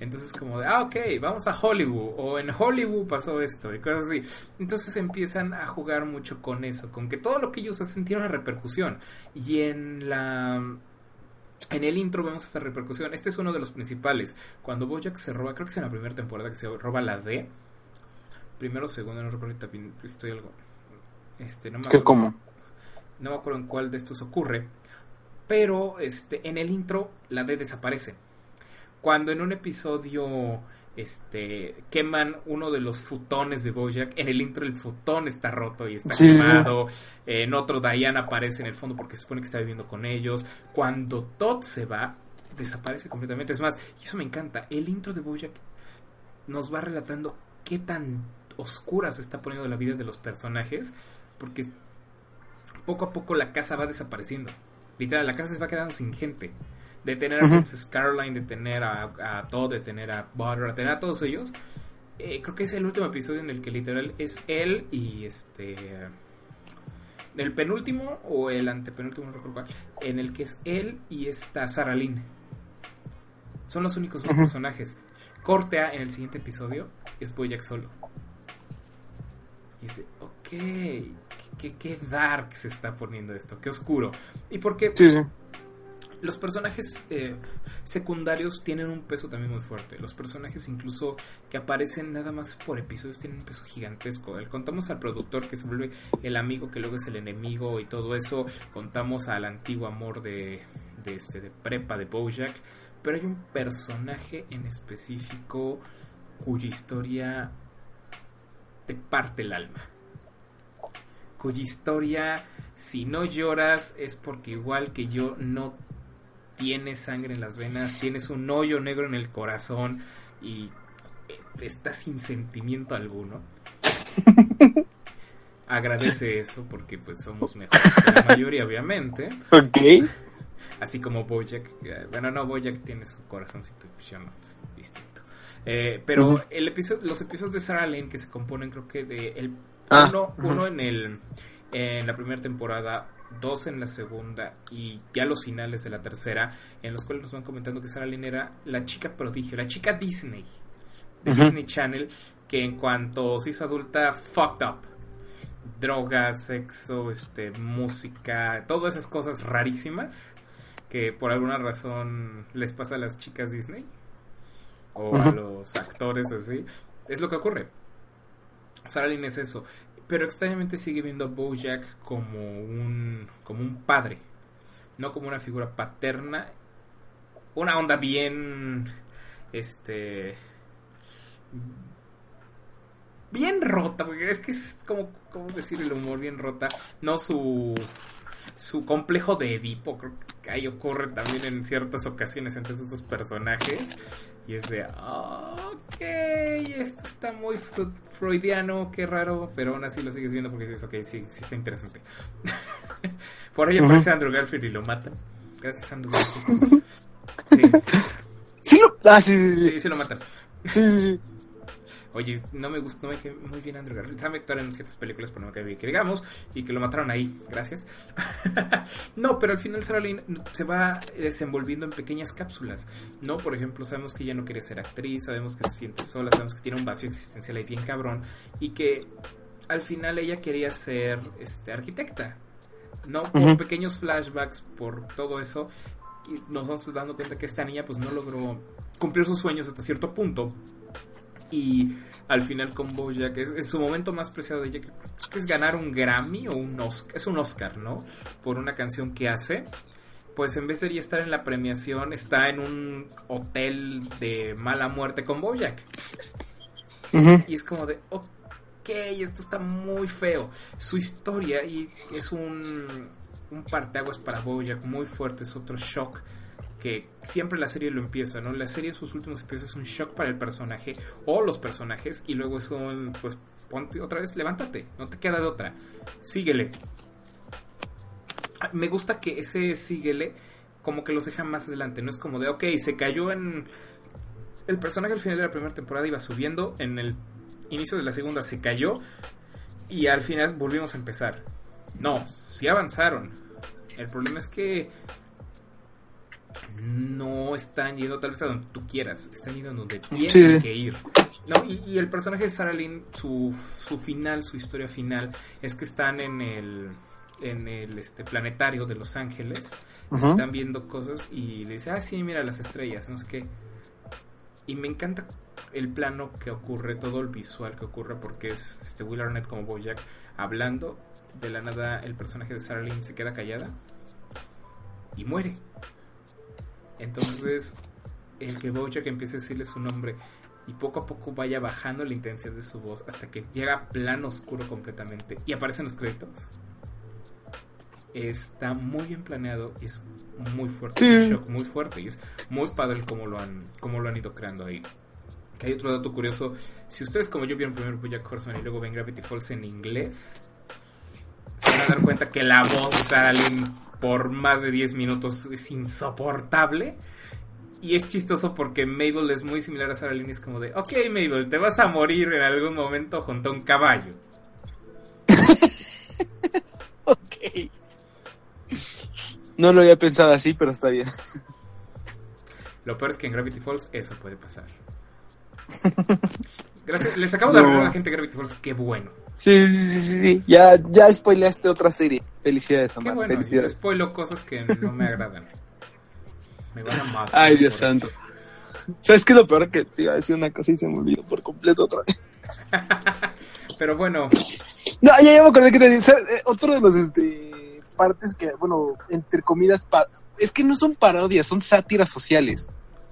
Entonces como de, ah, ok, vamos a Hollywood, o en Hollywood pasó esto, y cosas así. Entonces empiezan a jugar mucho con eso, con que todo lo que ellos hacen tiene una repercusión. Y en la... En el intro vemos esta repercusión. Este es uno de los principales. Cuando Bojack se roba, creo que es en la primera temporada que se roba la D. Primero o segundo, no recuerdo también estoy algo. Este, no me ¿Qué acuerdo cómo? no me acuerdo en cuál de estos ocurre, pero este en el intro la D desaparece. Cuando en un episodio este queman uno de los futones de Bojack, en el intro el futón está roto y está Sí, sí, sí. quemado. En otro Diana aparece en el fondo porque se supone que está viviendo con ellos. Cuando Todd se va, desaparece completamente. Es más, y eso me encanta. El intro de Bojack nos va relatando qué tan oscura se está poniendo la vida de los personajes, porque poco a poco la casa va desapareciendo. Literal, la casa se va quedando sin gente. De tener a. Princess Caroline, de tener a, a Todd, de tener a Butter, de tener a todos ellos. Eh, creo que es el último episodio en el que literal es él y este... El penúltimo o el antepenúltimo, no recuerdo cuál. En el que es él y esta Sarah Lynn. Son los únicos dos Ujú. personajes. Corte A en el siguiente episodio es Bojack solo. Y dice, ok, qué, qué, qué dark se está poniendo esto, qué oscuro. Y porque Sí, sí. los personajes eh, secundarios tienen un peso también muy fuerte. Los personajes incluso que aparecen nada más por episodios tienen un peso gigantesco. El- contamos al productor que se vuelve el amigo que luego es el enemigo y todo eso. Contamos al antiguo amor de, de, este, de prepa de Bojack. Pero hay un personaje en específico cuya historia te parte el alma. Cuya historia, si no lloras, es porque igual que yo no tienes sangre en las venas, tienes un hoyo negro en el corazón y estás sin sentimiento alguno. Agradece eso porque pues somos mejores que la mayoría, obviamente. Ok. Así como Bojack. Bueno, no, Bojack tiene su corazoncito, pues ya no, es distinto. Eh, pero el episodio, los episodios de Sarah Lane que se componen, creo que de el Ah, uno, uno en el en la primera temporada, dos en la segunda y ya los finales de la tercera, en los cuales nos van comentando que Sarah Lane era la chica prodigio, la chica Disney de. Disney Channel, que en cuanto se hizo adulta, fucked up. Drogas, sexo, este, música, todas esas cosas rarísimas que por alguna razón les pasa a las chicas Disney o a los actores así. Es lo que ocurre. Sarah Lynn es eso. Pero extrañamente sigue viendo a Bojack como un, como un padre. No como una figura paterna. Una onda bien. Este. Bien rota. Porque es que es como. ¿Cómo decir el humor bien rota? No su. Su complejo de Edipo. Creo ahí ocurre también en ciertas ocasiones entre estos personajes. Y es de, ok, esto está muy freudiano, qué raro, pero aún así lo sigues viendo porque dices, ok, sí, sí está interesante. Por ahí aparece Andrew Garfield y lo matan. Gracias, Andrew Garfield. Sí, Sí, lo- ah, sí, sí, sí. sí, sí lo matan. Sí, sí, sí. Oye, no me gustó, no me cae muy bien Andrew Garfield. Sabe actuar en ciertas películas, pero no me cae bien que digamos, y que lo mataron ahí, gracias. no, pero al final Sarah Lynn se va desenvolviendo en pequeñas cápsulas, ¿no? Por ejemplo, sabemos que ella no quiere ser actriz, sabemos que se siente sola, sabemos que tiene un vacío existencial ahí bien cabrón, y que al final ella quería ser este, arquitecta, ¿no? Por pequeños flashbacks, por todo eso, y nos vamos dando cuenta que esta niña pues no logró cumplir sus sueños hasta cierto punto y al final con Bojack es, es su momento más preciado de ella que, es ganar un Grammy o un Oscar, es un Oscar, ¿no? Por una canción que hace. Pues en vez de ella estar en la premiación, está en un hotel de mala muerte con Bojack. Y es como de, ok, esto está muy feo. Su historia y es un, un parteaguas para Bojack muy fuerte, es otro shock que siempre la serie lo empieza, ¿no? La serie en sus últimos episodios es un shock para el personaje o los personajes y luego es un, pues, ponte otra vez, levántate, no te queda de otra, síguele. Me gusta que ese síguele como que los deja más adelante, no es como de, ok, se cayó en... El personaje al final de la primera temporada iba subiendo, en el inicio de la segunda se cayó y al final volvimos a empezar. No, sí avanzaron. El problema es que no están yendo tal vez a donde tú quieras, están yendo a donde tienen Sí. que ir. No, y, y el personaje de Sarah Lynn, su, su final, su historia final, es que están en el en el este planetario de Los Ángeles, están viendo cosas y le dice, ah, sí, mira las estrellas, no sé qué. Y me encanta el plano que ocurre, todo el visual que ocurre, porque es este Will Arnett como Bojack hablando. De la nada, el personaje de Sarah Lynn se queda callada y muere. Entonces, el que Bojack empiece a decirle su nombre y poco a poco vaya bajando la intensidad de su voz hasta que llega a plano oscuro completamente y aparecen los créditos. Está muy bien planeado y es muy fuerte, Sí. un shock muy fuerte y es muy padre como lo han, como lo han ido creando ahí. Que hay otro dato curioso, si ustedes como yo vieron primero Bojack Horseman y luego ven Gravity Falls en inglés, se van a dar cuenta que la voz de Sarah Lynn por más de 10 minutos es insoportable. Y es chistoso porque Mabel es muy similar a Sarah Lynn. Es como de, ok Mabel, te vas a morir en algún momento junto a un caballo. Ok. No lo había pensado así, pero está bien. Lo peor es que en Gravity Falls eso puede pasar. Gracias, les acabo de No. arreglar a la gente de Gravity Falls, qué bueno. Sí, sí, sí, sí, sí. Ya, ya spoileaste otra serie. Felicidades, Qué Amar. yo Felicidades. spoilo cosas que no me agradan. Me van a matar. Ay, Dios santo. ¿Sabes qué es lo peor? Que te iba a decir una cosa y se me olvidó por completo otra vez. Pero bueno, No, ya, ya me acordé que te decía. eh, Otro de los este, partes que, bueno, entre comidas, es que no son parodias, son sátiras sociales.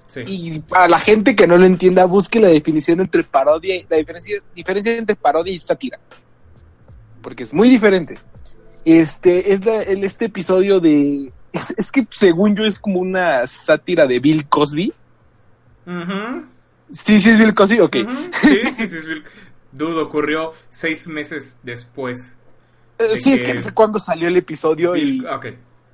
sí. Y para la gente que no lo entienda, busque la definición entre parodia y la diferencia, diferencia entre parodia y sátira. Porque es muy diferente. Este es la- el, este episodio de. Es, es que según yo es como una sátira de Bill Cosby. Ujú. Sí, sí es Bill Cosby, ok. Sí, sí, sí. sí. Dudo, ocurrió seis meses después. Eh, de sí, es que no sé cuándo salió el episodio y. Bill- ok.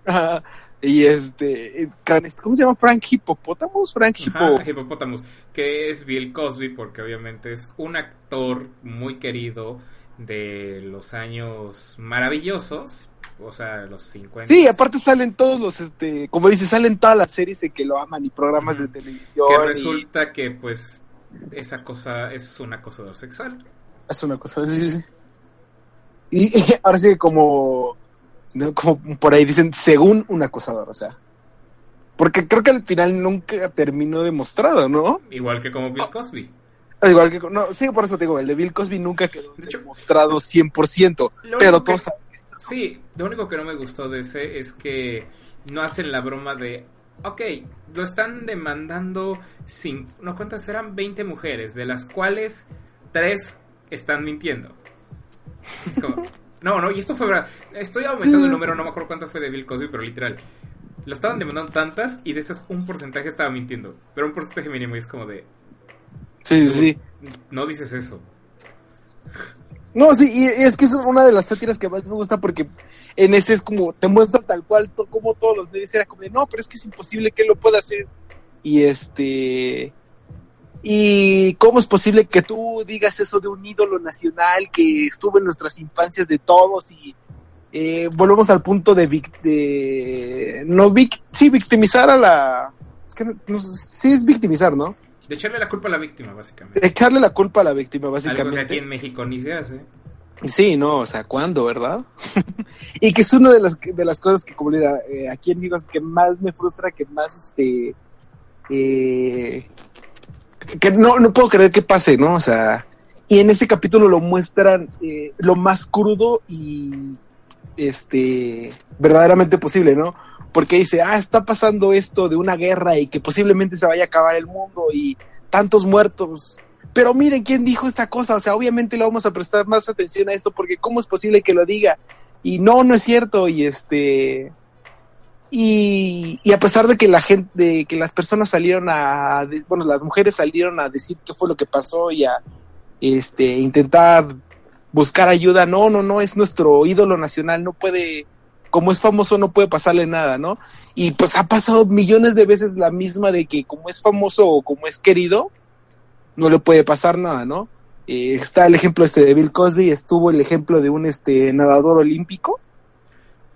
Ajá, y este. eh, can- ¿Cómo se llama? Frank Hippopotamus? Frank Hippo. Ajá, Hippopotamus, que es Bill Cosby, porque obviamente es un actor muy querido de los años maravillosos, o sea, los 50. Sí, aparte salen todos los, este, como dices, salen todas las series de que lo aman y programas de televisión. Que y resulta que, pues, esa cosa es un acosador sexual. es una cosa, sí, sí, sí. Y, y ahora sí, como, ¿no? como por ahí dicen, según un acosador, o sea. Porque creo que al final nunca terminó demostrado, ¿no? Igual que como Bill Cosby. Igual que, no, sí, por eso te digo, el de Bill Cosby nunca quedó De hecho, demostrado 100%, lo pero que- todos saben Sí, lo único que no me gustó de ese es que no hacen la broma de, ok, lo están demandando, sin, no cuántas eran 20 mujeres, de las cuales 3 están mintiendo. Es como, no, no, y esto fue verdad. Estoy aumentando el número, no me acuerdo cuánto fue de Bill Cosby, pero literal. Lo estaban demandando tantas y de esas un porcentaje estaba mintiendo. Pero un porcentaje mínimo y es como de, Sí, sí, sí. no dices eso. No, sí, y es que es una de las sátiras que más me gusta porque en ese es como, te muestra tal cual to- como todos los medios era como de, no, pero es que es imposible que él lo pueda hacer. Y este, ¿Y cómo es posible que tú digas eso de un ídolo nacional que estuvo en nuestras infancias de todos y eh, volvemos al punto de, vic- de no vic- sí, victimizar a la... Es que no- sí es victimizar, ¿no? De echarle la culpa a la víctima, básicamente. De echarle la culpa a la víctima, Algo que aquí básicamente. en México ni se hace. Sí, no, o sea, ¿cuándo, verdad? y que es una de las, de las cosas que, como le digo, eh, aquí en México es que más me frustra, que más, este, eh, que no, no puedo creer que pase, ¿no? O sea, y en ese capítulo lo muestran eh, lo más crudo y, este, verdaderamente posible, ¿no? Porque dice, ah, está pasando esto de una guerra y que posiblemente se vaya a acabar el mundo y tantos muertos. Pero miren quién dijo esta cosa, o sea, obviamente le vamos a prestar más atención a esto porque cómo es posible que lo diga. Y no, no es cierto y este y, a pesar de que la gente, de que las personas salieron a, bueno, las mujeres salieron a decir qué fue lo que pasó y a este intentar buscar ayuda, no, no, no, es nuestro ídolo nacional, no puede, como es famoso, no puede pasarle nada, ¿no? Y pues ha pasado millones de veces la misma de que como es famoso o como es querido, no le puede pasar nada, ¿no? Eh, está el ejemplo este de Bill Cosby, estuvo el ejemplo de un este nadador olímpico,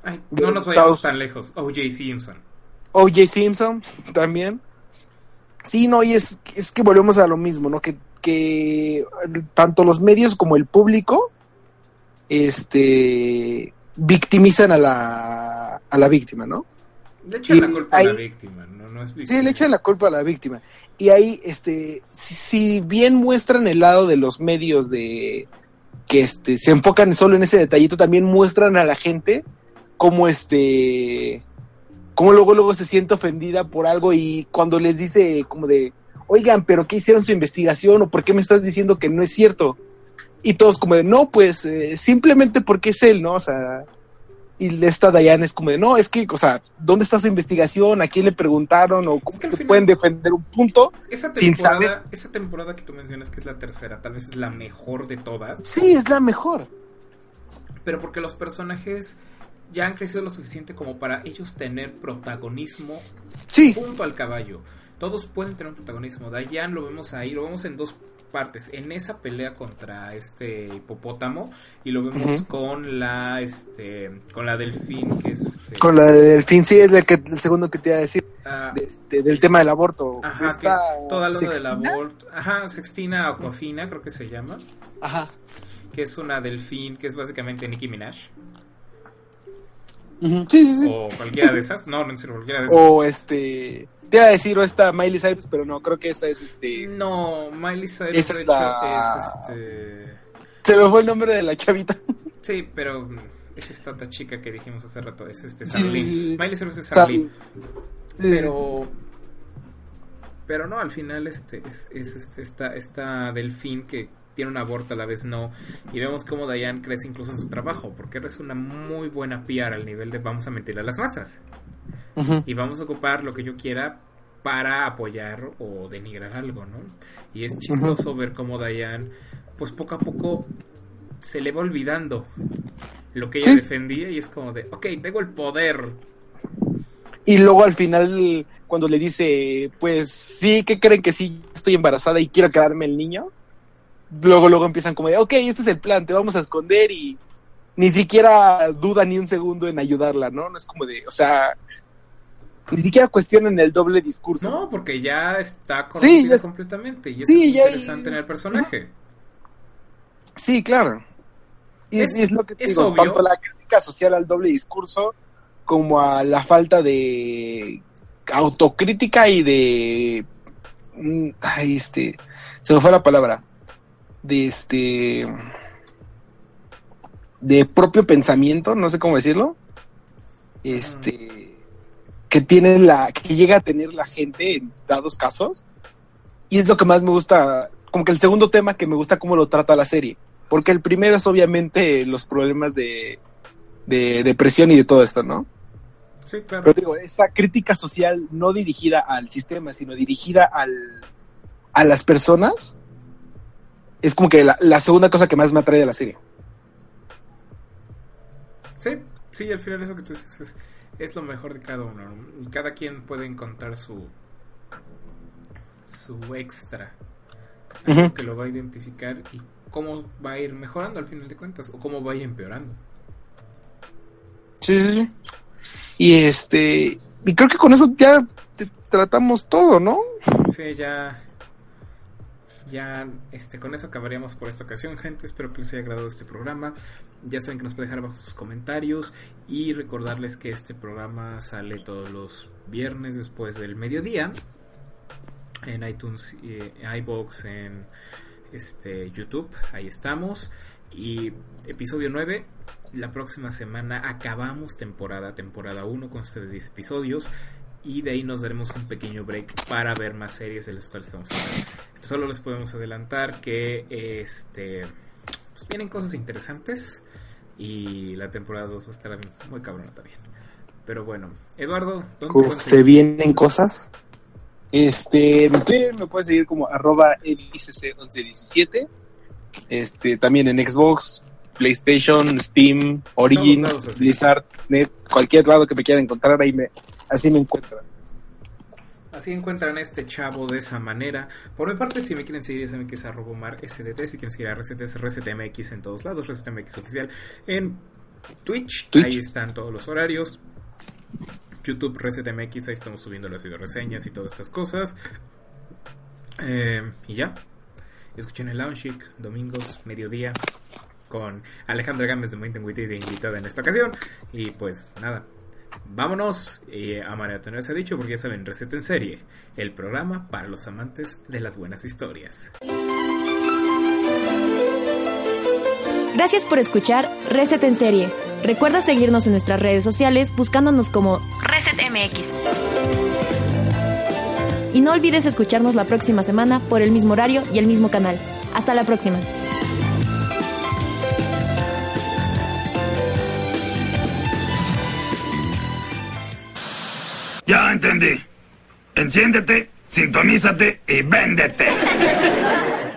Ay, no nos vayamos Estados- tan lejos. O.J. Simpson. O.J. Simpson también. Sí, no, y es, es que volvemos a lo mismo, ¿no? Que, que tanto los medios como el público este victimizan a la, a la víctima, ¿no? Le echan la culpa a la víctima, no, no es Sí, le echan la culpa a la víctima. Y ahí, este, si, si bien muestran el lado de los medios de que este, se enfocan solo en ese detallito, también muestran a la gente cómo este, cómo luego luego se siente ofendida por algo y cuando les dice como de, oigan, pero ¿qué hicieron su investigación o por qué me estás diciendo que no es cierto? Y todos como de, no, pues eh, simplemente porque es él, ¿no? O sea, y esta Diane es como de, no, es que, o sea, ¿dónde está su investigación? ¿A quién le preguntaron? ¿O cómo Es que pueden defender un punto? Esa sin temporada, esa temporada que tú mencionas que es la tercera, tal vez es la mejor de todas, Sí, es la mejor. pero porque los personajes ya han crecido lo suficiente como para ellos tener protagonismo Sí, junto al caballo. Todos pueden tener un protagonismo. Diane lo vemos ahí, lo vemos en dos partes. En esa pelea contra este hipopótamo y lo vemos con la este con la delfín que es este con la del fin, sí, es el, que, el segundo que te iba a decir, ah, de este, del tema del aborto. ajá, que Esta es toda lo del aborto. Ajá, Sextina Aquafina creo que se llama, Ajá. que es una delfín que es básicamente Nicki Minaj Sí, sí, sí. o cualquiera de esas. No, no en serio, cualquiera de esas. O este, te iba a decir, o esta Miley Cyrus, pero no, creo que esa es este. No, Miley Cyrus Esa de es hecho la- es este Se me fue el nombre de la chavita. Sí, pero es esta otra chica que dijimos hace rato, es este Sarlene. sí. Miley Cyrus es Sarlene. Pero pero no, al final este es, es este esta esta delfín que tiene un aborto a la vez no y vemos cómo Diane crece incluso en su trabajo, porque es una muy buena PR al nivel de vamos a mentirle a las masas Y vamos a ocupar lo que yo quiera para apoyar o denigrar algo, ¿no? Y es chistoso ver cómo Diane, pues poco a poco se le va olvidando lo que ella Sí. defendía y es como de, ok, tengo el poder. Y luego al final, cuando le dice, pues sí, ¿qué creen que sí? Estoy embarazada y quiero quedarme el niño. Luego, luego empiezan como de, ok, este es el plan, te vamos a esconder y ni siquiera duda ni un segundo en ayudarla, ¿no? No es como de, o sea, ni siquiera cuestionan el doble discurso. No, porque ya está Sí, corrompida ya es- completamente y sí, es ya- interesante en el personaje. Sí, claro. Y es, lo que te es digo, obvio. tanto la crítica social al doble discurso como a la falta de autocrítica y de mm, ay, este, se me fue la palabra, de este de propio pensamiento, no sé cómo decirlo. Este que tiene la que llega a tener la gente en dados casos. Y es lo que más me gusta, como que el segundo tema que me gusta cómo lo trata la serie. Porque el primero es obviamente los problemas de, de depresión y de todo esto, ¿no? Sí, claro. Pero digo, esa crítica social no dirigida al sistema, sino dirigida al, a las personas, es como que la, la segunda cosa que más me atrae de la serie. Sí, sí, al final eso que tú dices es, es lo mejor de cada uno. ¿no? Y cada quien puede encontrar su su extra que lo va a identificar y cómo va a ir mejorando al final de cuentas o cómo va a ir empeorando. Sí, sí, sí. Y este, y creo que con eso ya te- tratamos todo, ¿no? Sí, ya. Ya, este, con eso acabaríamos por esta ocasión, gente. Espero que les haya agradado este programa. Ya saben que nos pueden dejar abajo sus comentarios. Y recordarles que este programa sale todos los viernes después del mediodía. En iTunes, eh, iBox, en este, YouTube. Ahí estamos. Y episodio 9. La próxima semana acabamos temporada, temporada 1, consta de 10 episodios. Y de ahí nos daremos un pequeño break para ver más series de las cuales estamos hablando. Solo les podemos adelantar que este pues vienen cosas interesantes y la temporada 2 va a estar muy cabrona también. Pero bueno, Eduardo, ¿dónde Uf, se vienen cosas. Este, en Twitter me puedes seguir como arroba edicc1117. Este, también en Xbox, PlayStation, Steam, Origin. Blizzard, Net, cualquier lado que me quieran encontrar, ahí me, así me encuentran. Así encuentran a este chavo de esa manera. Por mi parte, si me quieren seguir, ya saben que es arroba mar SDT. Si quieren seguir a RCTs, RCTMX en todos lados, RCTMX oficial en Twitch. Twitch. Ahí están todos los horarios. YouTube, RCTMX, ahí estamos subiendo las video reseñas y todas estas cosas. Eh, y ya. Escuchen el Lounge Chic, domingos, mediodía, con Alejandra Gámez de Mountain Witty de invitada en esta ocasión. Y pues nada, vámonos eh, a maratonear se ha dicho, porque ya saben, Receta en Serie, el programa para los amantes de las buenas historias. Gracias por escuchar Reset en Serie. Recuerda seguirnos en nuestras redes sociales buscándonos como ResetMX. Y no olvides escucharnos la próxima semana por el mismo horario y el mismo canal. Hasta la próxima. Ya entendí. Enciéndete, sintonízate y véndete.